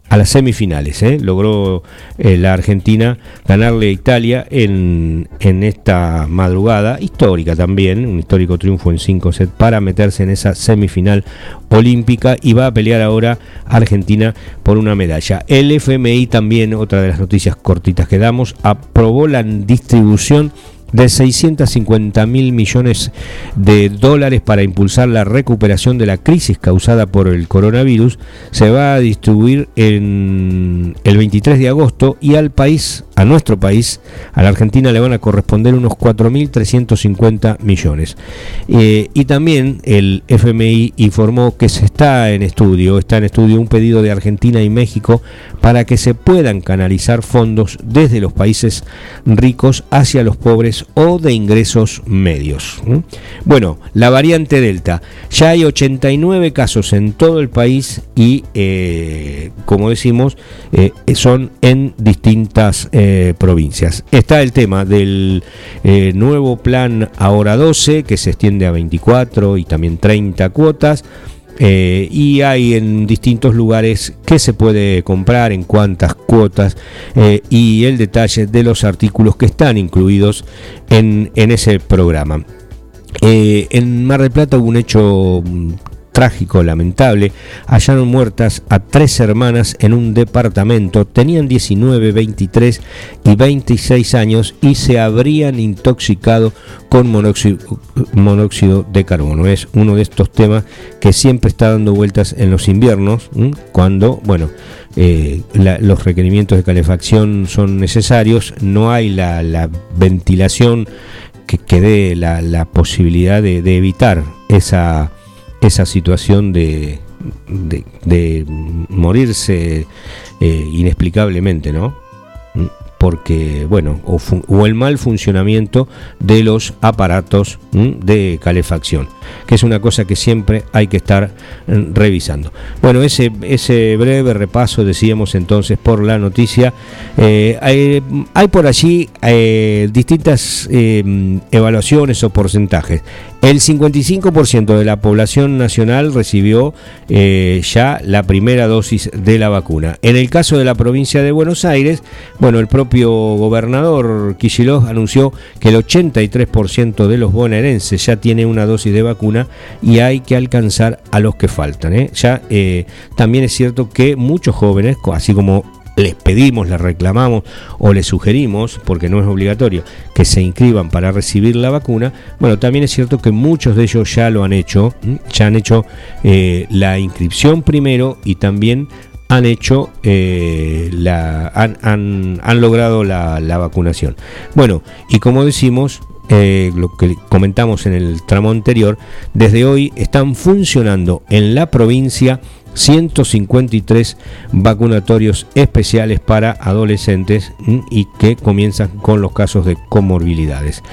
a las semifinales. ¿eh? Logró eh, la Argentina ganarle a Italia en, en esta madrugada histórica también, un histórico triunfo en 5 sets para meterse en esa semifinal olímpica y va a pelear ahora Argentina por una medalla. El FMI también, otra de las noticias cortitas que damos, aprobó la distribución de 650 mil millones de dólares para impulsar la recuperación de la crisis causada por el coronavirus se va a distribuir en el 23 de agosto y al país, a nuestro país, a la Argentina le van a corresponder unos 4.350 millones. Eh, y también el FMI informó que se está en estudio, está en estudio un pedido de Argentina y México para que se puedan canalizar fondos desde los países ricos hacia los pobres o de ingresos medios. Bueno, la variante Delta. Ya hay 89 casos en todo el país y, eh, como decimos, eh, son en distintas eh, provincias. Está el tema del nuevo plan Ahora 12, que se extiende a 24 y también 30 cuotas. Eh, y hay en distintos lugares que se puede comprar, en cuántas cuotas eh, y el detalle de los artículos que están incluidos en, en ese programa. Eh, en Mar del Plata hubo un hecho mm, trágico, lamentable, hallaron muertas a tres hermanas en un departamento, tenían 19, 23 y 26 años y se habrían intoxicado con monóxido, de carbono. Es uno de estos temas que siempre está dando vueltas en los inviernos, cuando, bueno, eh, los requerimientos de calefacción son necesarios, no hay la, ventilación que, dé la, posibilidad de, evitar esa, esa situación de, de, morirse eh, inexplicablemente, ¿no? Porque, bueno, o, el mal funcionamiento de los aparatos de calefacción, que es una cosa que siempre hay que estar mm, revisando. Bueno, ese, ese breve repaso, decíamos entonces, por la noticia. Eh, hay, por allí eh, distintas eh, evaluaciones o porcentajes. El 55% de la población nacional recibió eh, ya la primera dosis de la vacuna. En el caso de la provincia de Buenos Aires, bueno, el propio gobernador Kicillof anunció que el 83% de los bonaerenses ya tiene una dosis de vacuna y hay que alcanzar a los que faltan. ¿eh? Ya eh, también es cierto que muchos jóvenes, así como les pedimos, les reclamamos o les sugerimos, porque no es obligatorio, que se inscriban para recibir la vacuna, bueno, también es cierto que muchos de ellos ya lo han hecho, ya han hecho eh, la inscripción primero y también han hecho eh, la han, han, logrado la, vacunación bueno y como decimos eh, lo que comentamos en el tramo anterior desde hoy están funcionando en la provincia 153 vacunatorios especiales para adolescentes y que comienzan con los casos de comorbilidades.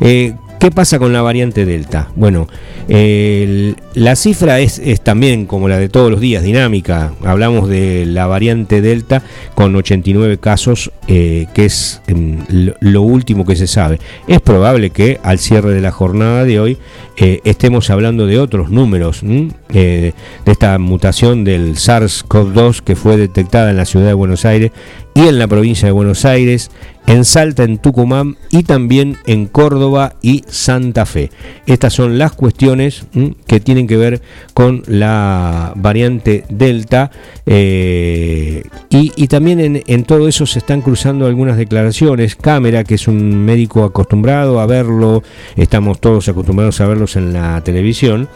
Eh, ¿Qué pasa con la variante Delta? Bueno, la cifra es, también como la de todos los días, dinámica. Hablamos de la variante Delta con 89 casos, eh, que es em, lo, último que se sabe. Es probable que al cierre de la jornada de hoy eh, estemos hablando de otros números, eh, de esta mutación del SARS-CoV-2 que fue detectada en la ciudad de Buenos Aires y en la provincia de Buenos Aires, en Salta, en Tucumán y también en Córdoba y Santa Fe. Estas son las cuestiones que tienen que ver con la variante Delta eh, y, también en, en, todo eso se están cruzando algunas declaraciones. Cámara, que es un médico acostumbrado a verlo, estamos todos acostumbrados a verlos en la televisión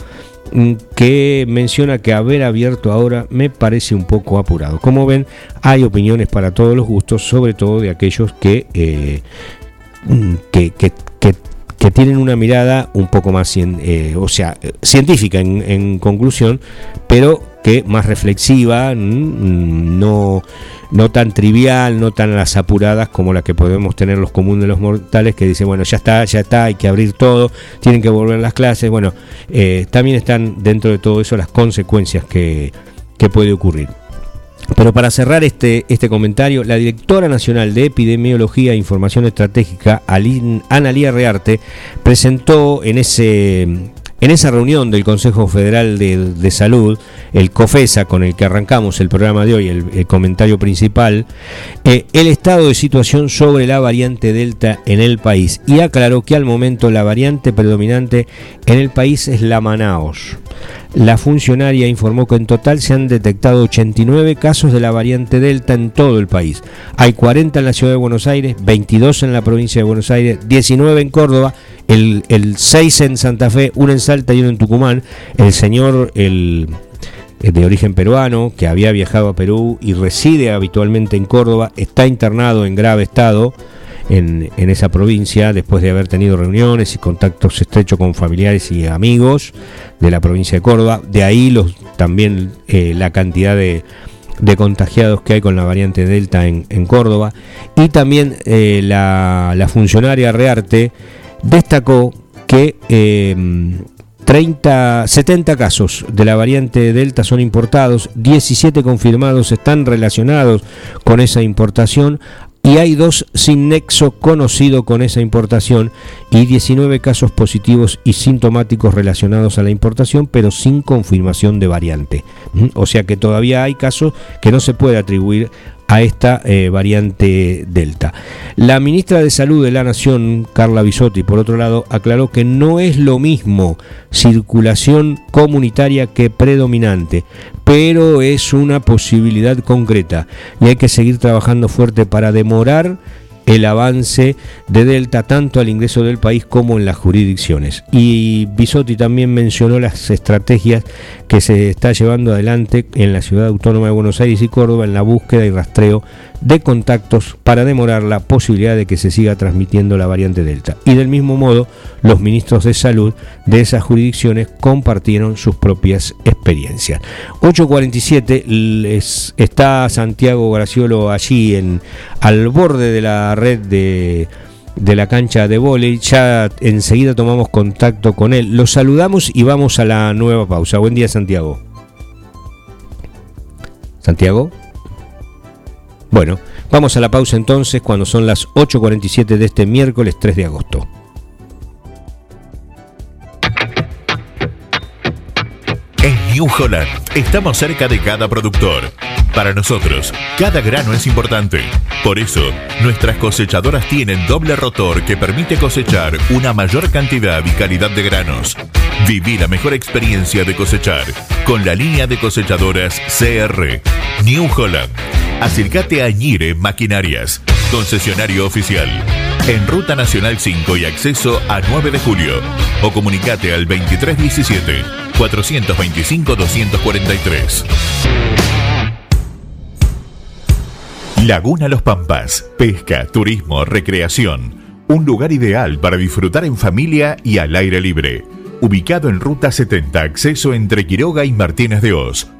que menciona que haber abierto ahora me parece un poco apurado. Como ven, hay opiniones para todos los gustos, sobre todo de aquellos que, eh, que, que, tienen una mirada un poco más eh, o sea, científica en, conclusión, pero más reflexiva, no no tan trivial, no tan las apuradas como la que podemos tener los comunes de los mortales, que dicen, bueno, ya está, ya está, hay que abrir todo, tienen que volver las clases. Bueno, eh, también están dentro de todo eso las consecuencias que, que puede ocurrir. Pero para cerrar este, este comentario, la directora nacional de Epidemiología e Información Estratégica, Analía Rearte, presentó en ese en esa reunión del Consejo Federal de, Salud, el COFESA, con el que arrancamos el programa de hoy, el, comentario principal, eh, el estado de situación sobre la variante Delta en el país y aclaró que al momento la variante predominante en el país es la Manaos. La funcionaria informó que en total se han detectado 89 casos de la variante Delta en todo el país. Hay 40 en la ciudad de Buenos Aires, 22 en la provincia de Buenos Aires, 19 en Córdoba, el, 6 en Santa Fe, uno en Salta y uno en Tucumán. El señor, el de origen peruano, que había viajado a Perú y reside habitualmente en Córdoba, está internado en grave estado en, esa provincia después de haber tenido reuniones y contactos estrechos con familiares y amigos de la provincia de Córdoba. De ahí también eh, la cantidad de, contagiados que hay con la variante Delta en, Córdoba. Y también eh, la, funcionaria Rearte destacó que 30, em, 70 casos de la variante Delta son importados, 17 confirmados están relacionados con esa importación, y hay dos sin nexo conocido con esa importación y 19 casos positivos y sintomáticos relacionados a la importación, pero sin confirmación de variante. O sea que todavía hay casos que no se puede atribuir a esta eh, variante Delta. La ministra de Salud de la Nación, Carla Bisotti, por otro lado, aclaró que no es lo mismo circulación comunitaria que predominante, pero es una posibilidad concreta y hay que seguir trabajando fuerte para demorar el avance de Delta tanto al ingreso del país como en las jurisdicciones. Y Bisotti también mencionó las estrategias que se está llevando adelante en la ciudad autónoma de Buenos Aires y Córdoba en la búsqueda y rastreo de contactos para demorar la posibilidad de que se siga transmitiendo la variante Delta. Y del mismo modo, los ministros de salud de esas jurisdicciones compartieron sus propias experiencias. 8.47 les está Santiago Graciolo allí en, al borde de la red de de la cancha de vóley. Ya enseguida tomamos contacto con él. Lo saludamos y vamos a la nueva pausa. Buen día, Santiago. Santiago. Bueno, vamos a la pausa entonces cuando son las 8.47 de este miércoles 3 de agosto. En New Holland estamos cerca de cada productor. Para nosotros, cada grano es importante. Por eso, nuestras cosechadoras tienen doble rotor que permite cosechar una mayor cantidad y calidad de granos. Viví la mejor experiencia de cosechar con la línea de cosechadoras CR. New Holland. Acércate a Ñire Maquinarias, concesionario oficial. En Ruta Nacional 5 y acceso a 9 de julio. O comunicate al 2317 425 243. Laguna Los Pampas. Pesca, turismo, recreación. Un lugar ideal para disfrutar en familia y al aire libre. Ubicado en Ruta 70, acceso entre Quiroga y Martínez de Oz.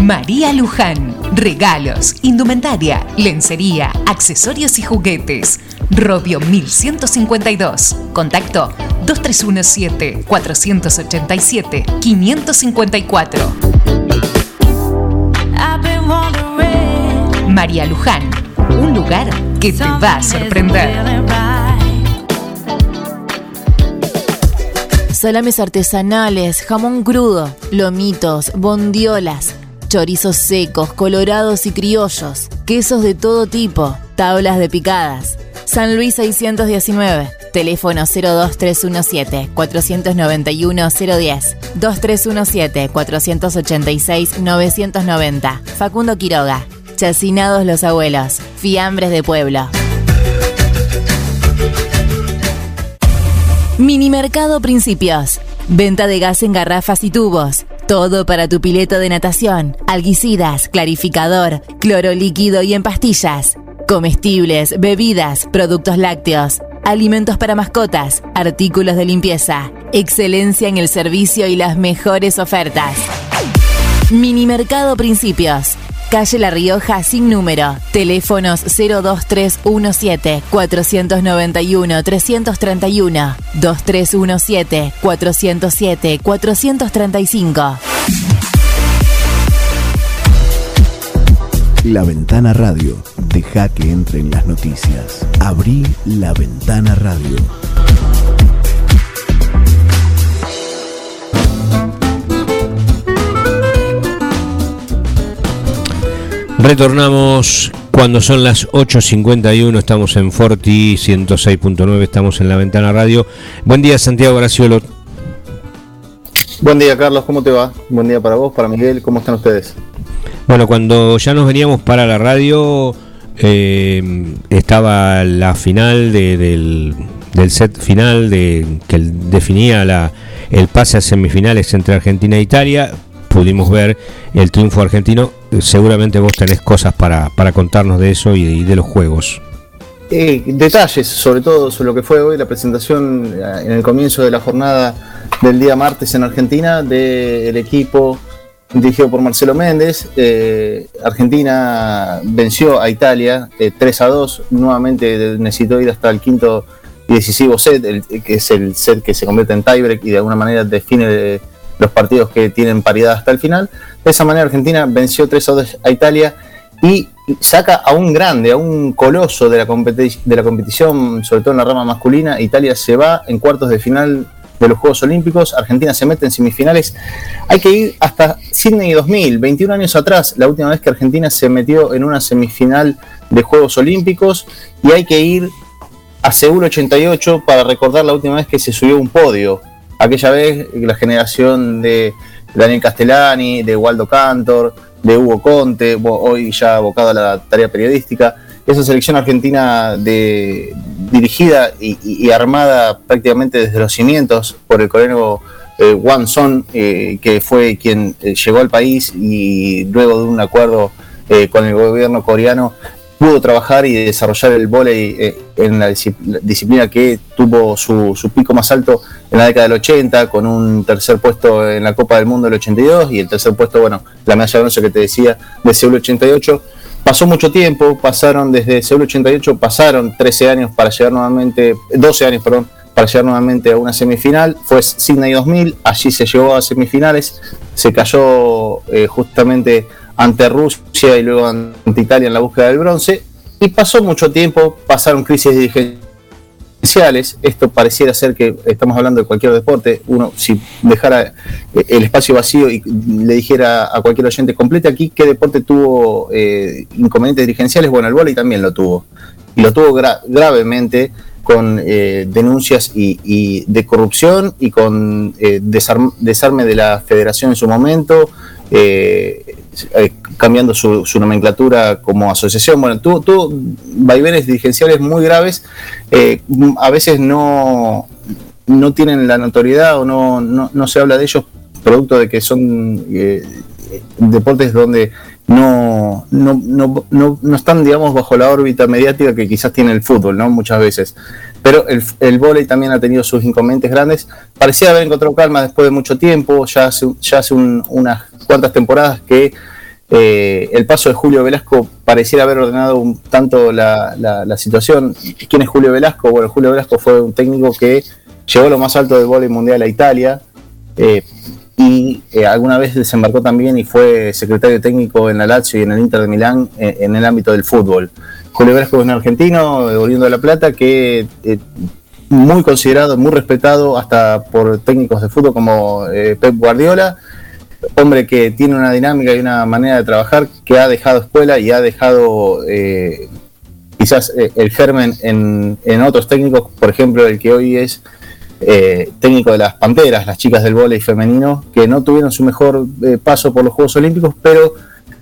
María Luján. Regalos, indumentaria, lencería, accesorios y juguetes. Robio 1152. Contacto 2317-487-554. María Luján. Un lugar que te va a sorprender. Salames artesanales, jamón crudo, lomitos, bondiolas, chorizos secos, colorados y criollos, quesos de todo tipo, tablas de picadas. San Luis 619, teléfono 02317 491 010, 2317 486 990. Facundo Quiroga, Chacinados los abuelos, fiambres de pueblo. Minimercado Principios. Venta de gas en garrafas y tubos. Todo para tu pileto de natación. Alguicidas, clarificador, cloro líquido y en pastillas. Comestibles, bebidas, productos lácteos. Alimentos para mascotas, artículos de limpieza. Excelencia en el servicio y las mejores ofertas. Minimercado Principios. Calle La Rioja sin número. Teléfonos 02317 491 331 2317 407 435. La Ventana Radio. Deja que entren las noticias. Abrí la Ventana Radio. Retornamos cuando son las 8.51, estamos en Forti 106.9, estamos en la Ventana Radio. Buen día Santiago Graciolo. Buen día Carlos, ¿cómo te va? Buen día para vos, para Miguel, ¿cómo están ustedes? Bueno, cuando ya nos veníamos para la radio, eh, estaba la final de- del, del set final de, que definía la, el pase a semifinales entre Argentina e Italia. Pudimos ver el triunfo argentino. Seguramente vos tenés cosas para, para contarnos de eso y de, los juegos. Eh, detalles, sobre todo sobre lo que fue hoy la presentación eh, en el comienzo de la jornada del día martes en Argentina del equipo dirigido por Marcelo Méndez. Eh, Argentina venció a Italia eh, 3 a 2. Nuevamente necesitó ir hasta el quinto y decisivo set, el- que es el set que se convierte en tiebreak y de alguna manera define los partidos que tienen paridad hasta el final. De esa manera Argentina venció 3 a 2 a Italia y saca a un grande, a un coloso de la, de la competición, sobre todo en la rama masculina. Italia se va en cuartos de final de los Juegos Olímpicos, Argentina se mete en semifinales. Hay que ir hasta Sydney 2000, 21 años atrás, la última vez que Argentina se metió en una semifinal de Juegos Olímpicos, y hay que ir a Seúl 88 para recordar la última vez que se subió un podio. Aquella vez la generación de Daniel Castellani, de Waldo Cantor, de Hugo Conte, hoy ya abocado a la tarea periodística. Esa selección argentina de, dirigida y, armada prácticamente desde los cimientos por el coreano eh, Wang Son, eh, que fue quien eh, llegó al país y luego de un acuerdo eh, con el gobierno coreano pudo trabajar y desarrollar el vóley en la, disci- la disciplina que tuvo su pico más alto en la década del 80, con un tercer puesto en la Copa del Mundo del 82 y el tercer puesto, bueno, la medalla de bronce que te decía de Seúl 88. Pasó mucho tiempo, pasaron desde Seúl 88, pasaron 13 años para llegar nuevamente, 12 años, perdón, para llegar nuevamente a una semifinal. Fue Sydney 2000, allí se llegó a semifinales, se cayó eh, justamente ante Rusia y luego ante Italia en la búsqueda del bronce. Y pasó mucho tiempo, pasaron crisis dirigenciales. Esto pareciera ser que estamos hablando de cualquier deporte. Uno, si dejara eh, el espacio vacío y le dijera a cualquier oyente, complete aquí qué deporte tuvo eh, inconvenientes dirigenciales, bueno, el vóley también lo tuvo. Y lo tuvo gra- gravemente con eh, denuncias y, y de corrupción y con eh, desarm- desarme de la federación en su momento, eh, eh, cambiando su, nomenclatura como asociación. Bueno, tuvo, tuvo vaivenes dirigenciales muy graves, eh, a veces no, no tienen la notoriedad o no, no, no se habla de ellos producto de que son deportes donde no, no, no, no, están, digamos, bajo la órbita mediática que quizás tiene el fútbol, ¿no? Muchas veces. Pero el, el vóley también ha tenido sus inconvenientes grandes. Parecía haber encontrado calma después de mucho tiempo, ya hace, ya hace un- unas cuantas temporadas que eh, el paso de Julio Velasco pareciera haber ordenado un tanto la, situación. ¿Quién es Julio Velasco? Bueno, Julio Velasco fue un técnico que llegó a lo más alto del vóley mundial a Italia. eh, y eh, alguna vez desembarcó también y fue secretario técnico en la Lazio y en el Inter de Milán en el ámbito del fútbol. Julio Velasco es un argentino, oriundo de La Plata, que muy considerado, muy respetado hasta por técnicos de fútbol como Pep Guardiola, hombre que tiene una dinámica y una manera de trabajar que ha dejado escuela y ha dejado eh, quizás eh, el germen en, en otros técnicos, por ejemplo el que hoy es eh, técnico de las Panteras, las chicas del vóley femenino, que no tuvieron su mejor eh, paso por los Juegos Olímpicos, pero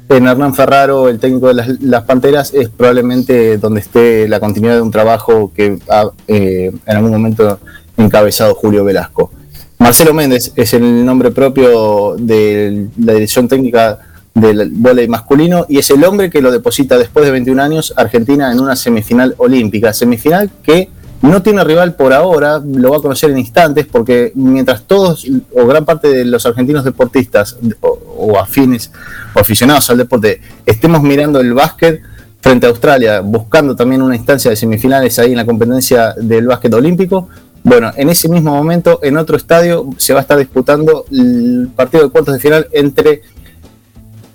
en Hernán Ferraro, el técnico de las, las Panteras, es probablemente donde esté la continuidad de un trabajo que ha eh, en algún momento encabezado Julio Velasco. Marcelo Méndez es el nombre propio de la dirección técnica del vóley masculino y es el hombre que lo deposita después de 21 años Argentina en una semifinal olímpica. Semifinal que no tiene rival por ahora, lo va a conocer en instantes porque mientras todos o gran parte de los argentinos deportistas o, o afines o aficionados al deporte estemos mirando el básquet frente a Australia, buscando también una instancia de semifinales ahí en la competencia del básquet olímpico, bueno, en ese mismo momento, en otro estadio, se va a estar disputando el partido de cuartos de final entre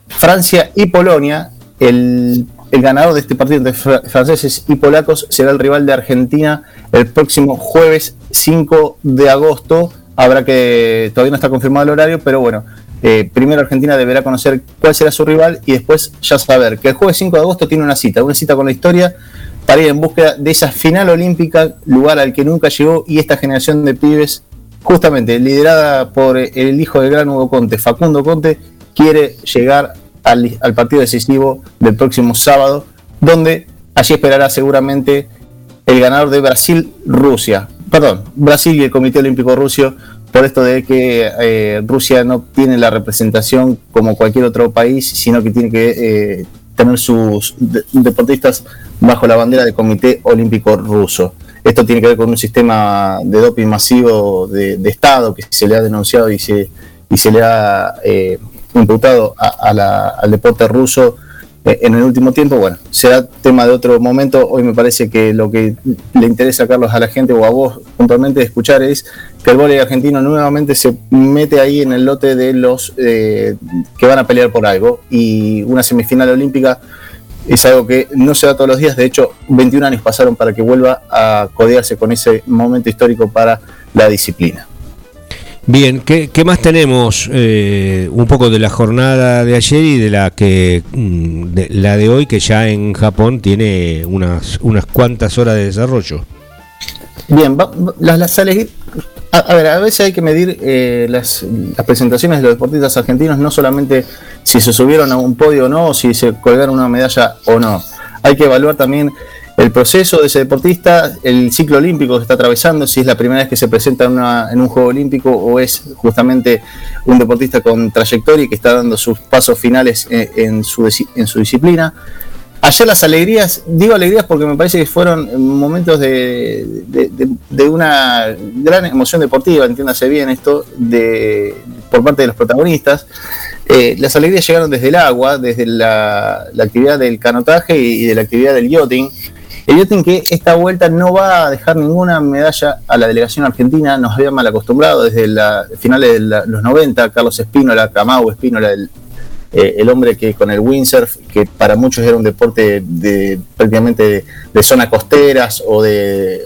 Francia y Polonia. El, ganador de este partido entre fra- franceses y polacos será el rival de Argentina el próximo jueves 5 de agosto. Habrá que, todavía no está confirmado el horario, pero bueno, eh, primero Argentina deberá conocer cuál será su rival y después ya saber que el jueves 5 de agosto tiene una cita, una cita con la historia para ir en búsqueda de esa final olímpica, lugar al que nunca llegó y esta generación de pibes, justamente liderada por el hijo del gran Hugo Conte, Facundo Conte, quiere llegar al, partido decisivo del próximo sábado, donde allí esperará seguramente el ganador de Brasil-Rusia. Perdón, Brasil y el Comité Olímpico Ruso, por esto de que eh, Rusia no tiene la representación como cualquier otro país, sino que tiene que eh, tener sus deportistas bajo la bandera del Comité Olímpico Ruso. Esto tiene que ver con un sistema de doping masivo de, Estado que se le ha denunciado y se, y se le ha eh, imputado al deporte ruso eh, en el último tiempo. Bueno, será tema de otro momento. Hoy me parece que lo que le interesa, Carlos, a la gente o a vos puntualmente escuchar es que el voleibol argentino nuevamente se mete ahí en el lote de los eh, que van a pelear por algo y una semifinal olímpica es algo que no se da todos los días. De hecho, 21 años pasaron para que vuelva a codearse con ese momento histórico para la disciplina. Bien, ¿qué, más tenemos? Eh, un poco de la jornada de ayer y de la que mm, la de hoy, que ya en Japón tiene unas, unas cuantas horas de desarrollo. Bien, las, las a, ver, a veces hay que medir eh, las, presentaciones de los deportistas argentinos, no solamente si se subieron a un podio o no, o si se colgaron una medalla o no. Hay que evaluar también el proceso de ese deportista, el ciclo olímpico que está atravesando, si es la primera vez que se presenta en, un Juego Olímpico o es justamente un deportista con trayectoria y que está dando sus pasos finales en su, en su disciplina. Ayer las alegrías, digo alegrías porque me parece que fueron momentos de, una gran emoción deportiva, entiéndase bien esto, de, por parte de los protagonistas. Eh, las alegrías llegaron desde el agua, desde la, actividad del canotaje y, de la actividad del yachting. El yachting que esta vuelta no va a dejar ninguna medalla a la delegación argentina, nos había mal acostumbrado desde la finales de los 90, Carlos Espínola, Camau Espínola, el, eh, el hombre que con el windsurf, que para muchos era un deporte de prácticamente de, zonas costeras o de,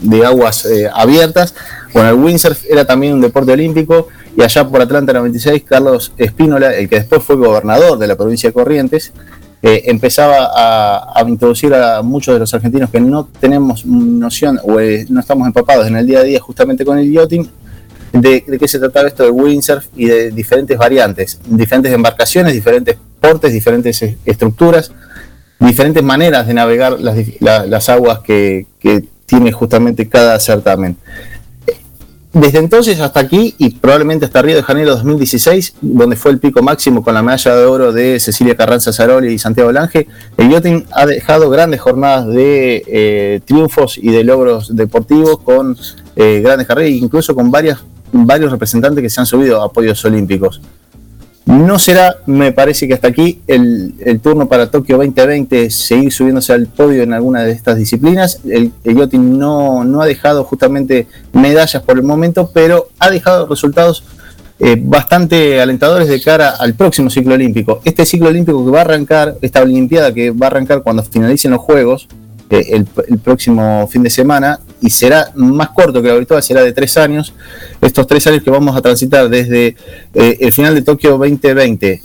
de, aguas eh, abiertas, bueno, el windsurf era también un deporte olímpico. Y allá por Atlanta 96, Carlos Espínola, el que después fue gobernador de la provincia de Corrientes, eh, empezaba a, introducir a muchos de los argentinos que no tenemos noción o no estamos empapados en el día a día justamente con el yachting de, qué se trataba esto de windsurf y de diferentes variantes, diferentes embarcaciones, diferentes portes, diferentes estructuras, diferentes maneras de navegar las, aguas que, tiene justamente cada certamen. Desde entonces hasta aquí y probablemente hasta Río de Janeiro 2016, donde fue el pico máximo con la medalla de oro de Cecilia Carranza Zaroli y Santiago Lange, el yachting ha dejado grandes jornadas de eh, triunfos y de logros deportivos con eh, grandes carreras, incluso con varias varios representantes que se han subido a podios olímpicos. No será, me parece que hasta aquí, el, turno para Tokio 2020 seguir subiéndose al podio en alguna de estas disciplinas. El, el no, no ha dejado justamente medallas por el momento, pero ha dejado resultados eh, bastante alentadores de cara al próximo ciclo olímpico. Este ciclo olímpico que va a arrancar, esta Olimpiada que va a arrancar cuando finalicen los Juegos, eh, el, el, próximo fin de semana, y será más corto que lo habitual, será de tres años. Estos tres años que vamos a transitar desde eh, el final de Tokio 2020,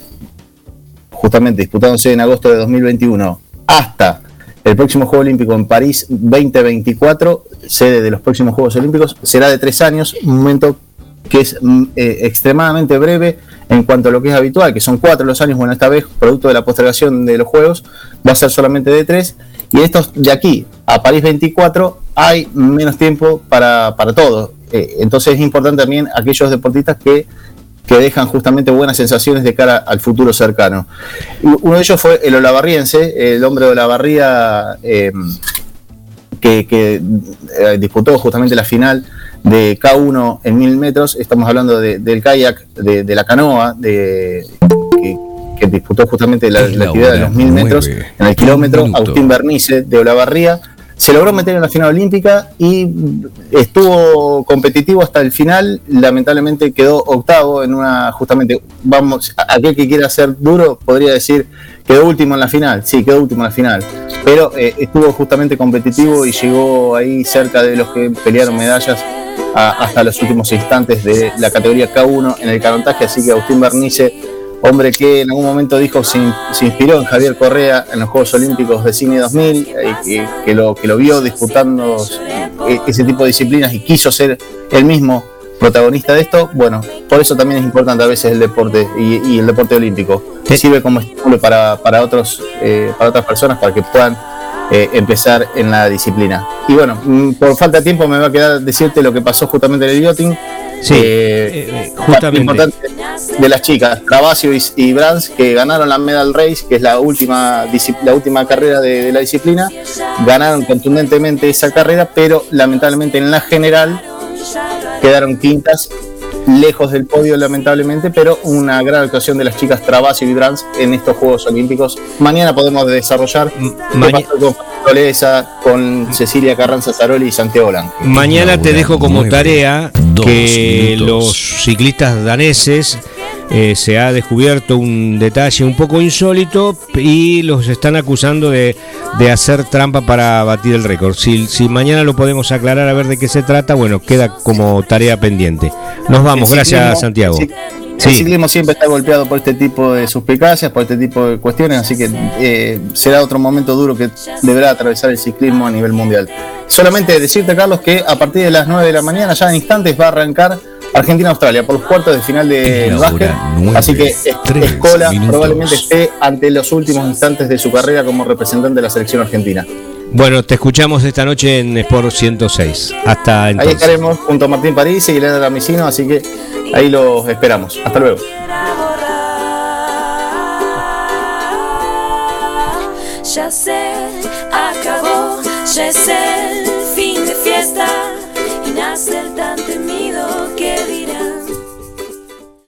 justamente disputándose en agosto de 2021, hasta el próximo Juego Olímpico en París 2024, sede de los próximos Juegos Olímpicos, será de tres años, un momento que es mm, eh, extremadamente breve en cuanto a lo que es habitual, que son cuatro los años, bueno, esta vez, producto de la postergación de los Juegos, va a ser solamente de tres, y estos de aquí a París 24 hay menos tiempo para, para todo. Eh, entonces es importante también aquellos deportistas que, dejan justamente buenas sensaciones de cara al futuro cercano. Uno de ellos fue el olavarriense, el hombre de Olavarría eh, que, que eh, disputó justamente la final de K1 en mil metros. Estamos hablando del kayak, de, la canoa, de, que, disputó justamente la, actividad de los mil metros en el kilómetro, Agustín Bernice de Olavarría se logró meter en la final olímpica y estuvo competitivo hasta el final. Lamentablemente quedó octavo en una, justamente, vamos, aquel que quiera ser duro podría decir quedó último en la final. Sí, quedó último en la final. Pero eh, estuvo justamente competitivo y llegó ahí cerca de los que pelearon medallas hasta los últimos instantes de la categoría K1 en el canotaje. Así que Agustín Bernice hombre que en algún momento dijo se, se inspiró en Javier Correa en los Juegos Olímpicos de Cine 2000, eh, que, lo, que lo vio disputando eh, ese tipo de disciplinas y quiso ser él mismo protagonista de esto. Bueno, por eso también es importante a veces el deporte y, el deporte olímpico. Que sirve como estímulo para, para, otros, eh, para otras personas para que puedan eh, empezar en la disciplina. Y bueno, mm, por falta de tiempo me va a quedar decirte lo que pasó justamente en el yachting. Sí, eh, justamente. de las chicas, Travasio y, y Brands, que ganaron la Medal Race, que es la última, la última carrera de la disciplina, ganaron contundentemente esa carrera, pero lamentablemente en la general quedaron quintas, lejos del podio lamentablemente, pero una gran actuación de las chicas Travasio y Brands en estos Juegos Olímpicos. Mañana podemos desarrollar mañana con con Cecilia Carranza Zaroli y Santiago Blanco. Mañana te dejo como tarea que los ciclistas daneses eh, se ha descubierto un detalle un poco insólito y los están acusando de, hacer trampa para batir el récord. Si, si, mañana lo podemos aclarar a ver de qué se trata, bueno, queda como tarea pendiente. Nos vamos, gracias Santiago. El ciclismo siempre está golpeado por este tipo de suspicacias, por este tipo de cuestiones, así que eh, será otro momento duro que deberá atravesar el ciclismo a nivel mundial. Solamente decirte, Carlos, que a partir de las 9 de la mañana, ya en instantes, va a arrancar Argentina-Australia por los cuartos de final de básquet. Así que Escola probablemente esté ante los últimos instantes de su carrera como representante de la selección argentina. Bueno, te escuchamos esta noche en Sport 106. Hasta entonces. Ahí estaremos junto a Martín París y Elena Ramicino, así que Ahí los esperamos. Hasta luego. Ya se acabó, ya es el fin de fiesta y nace el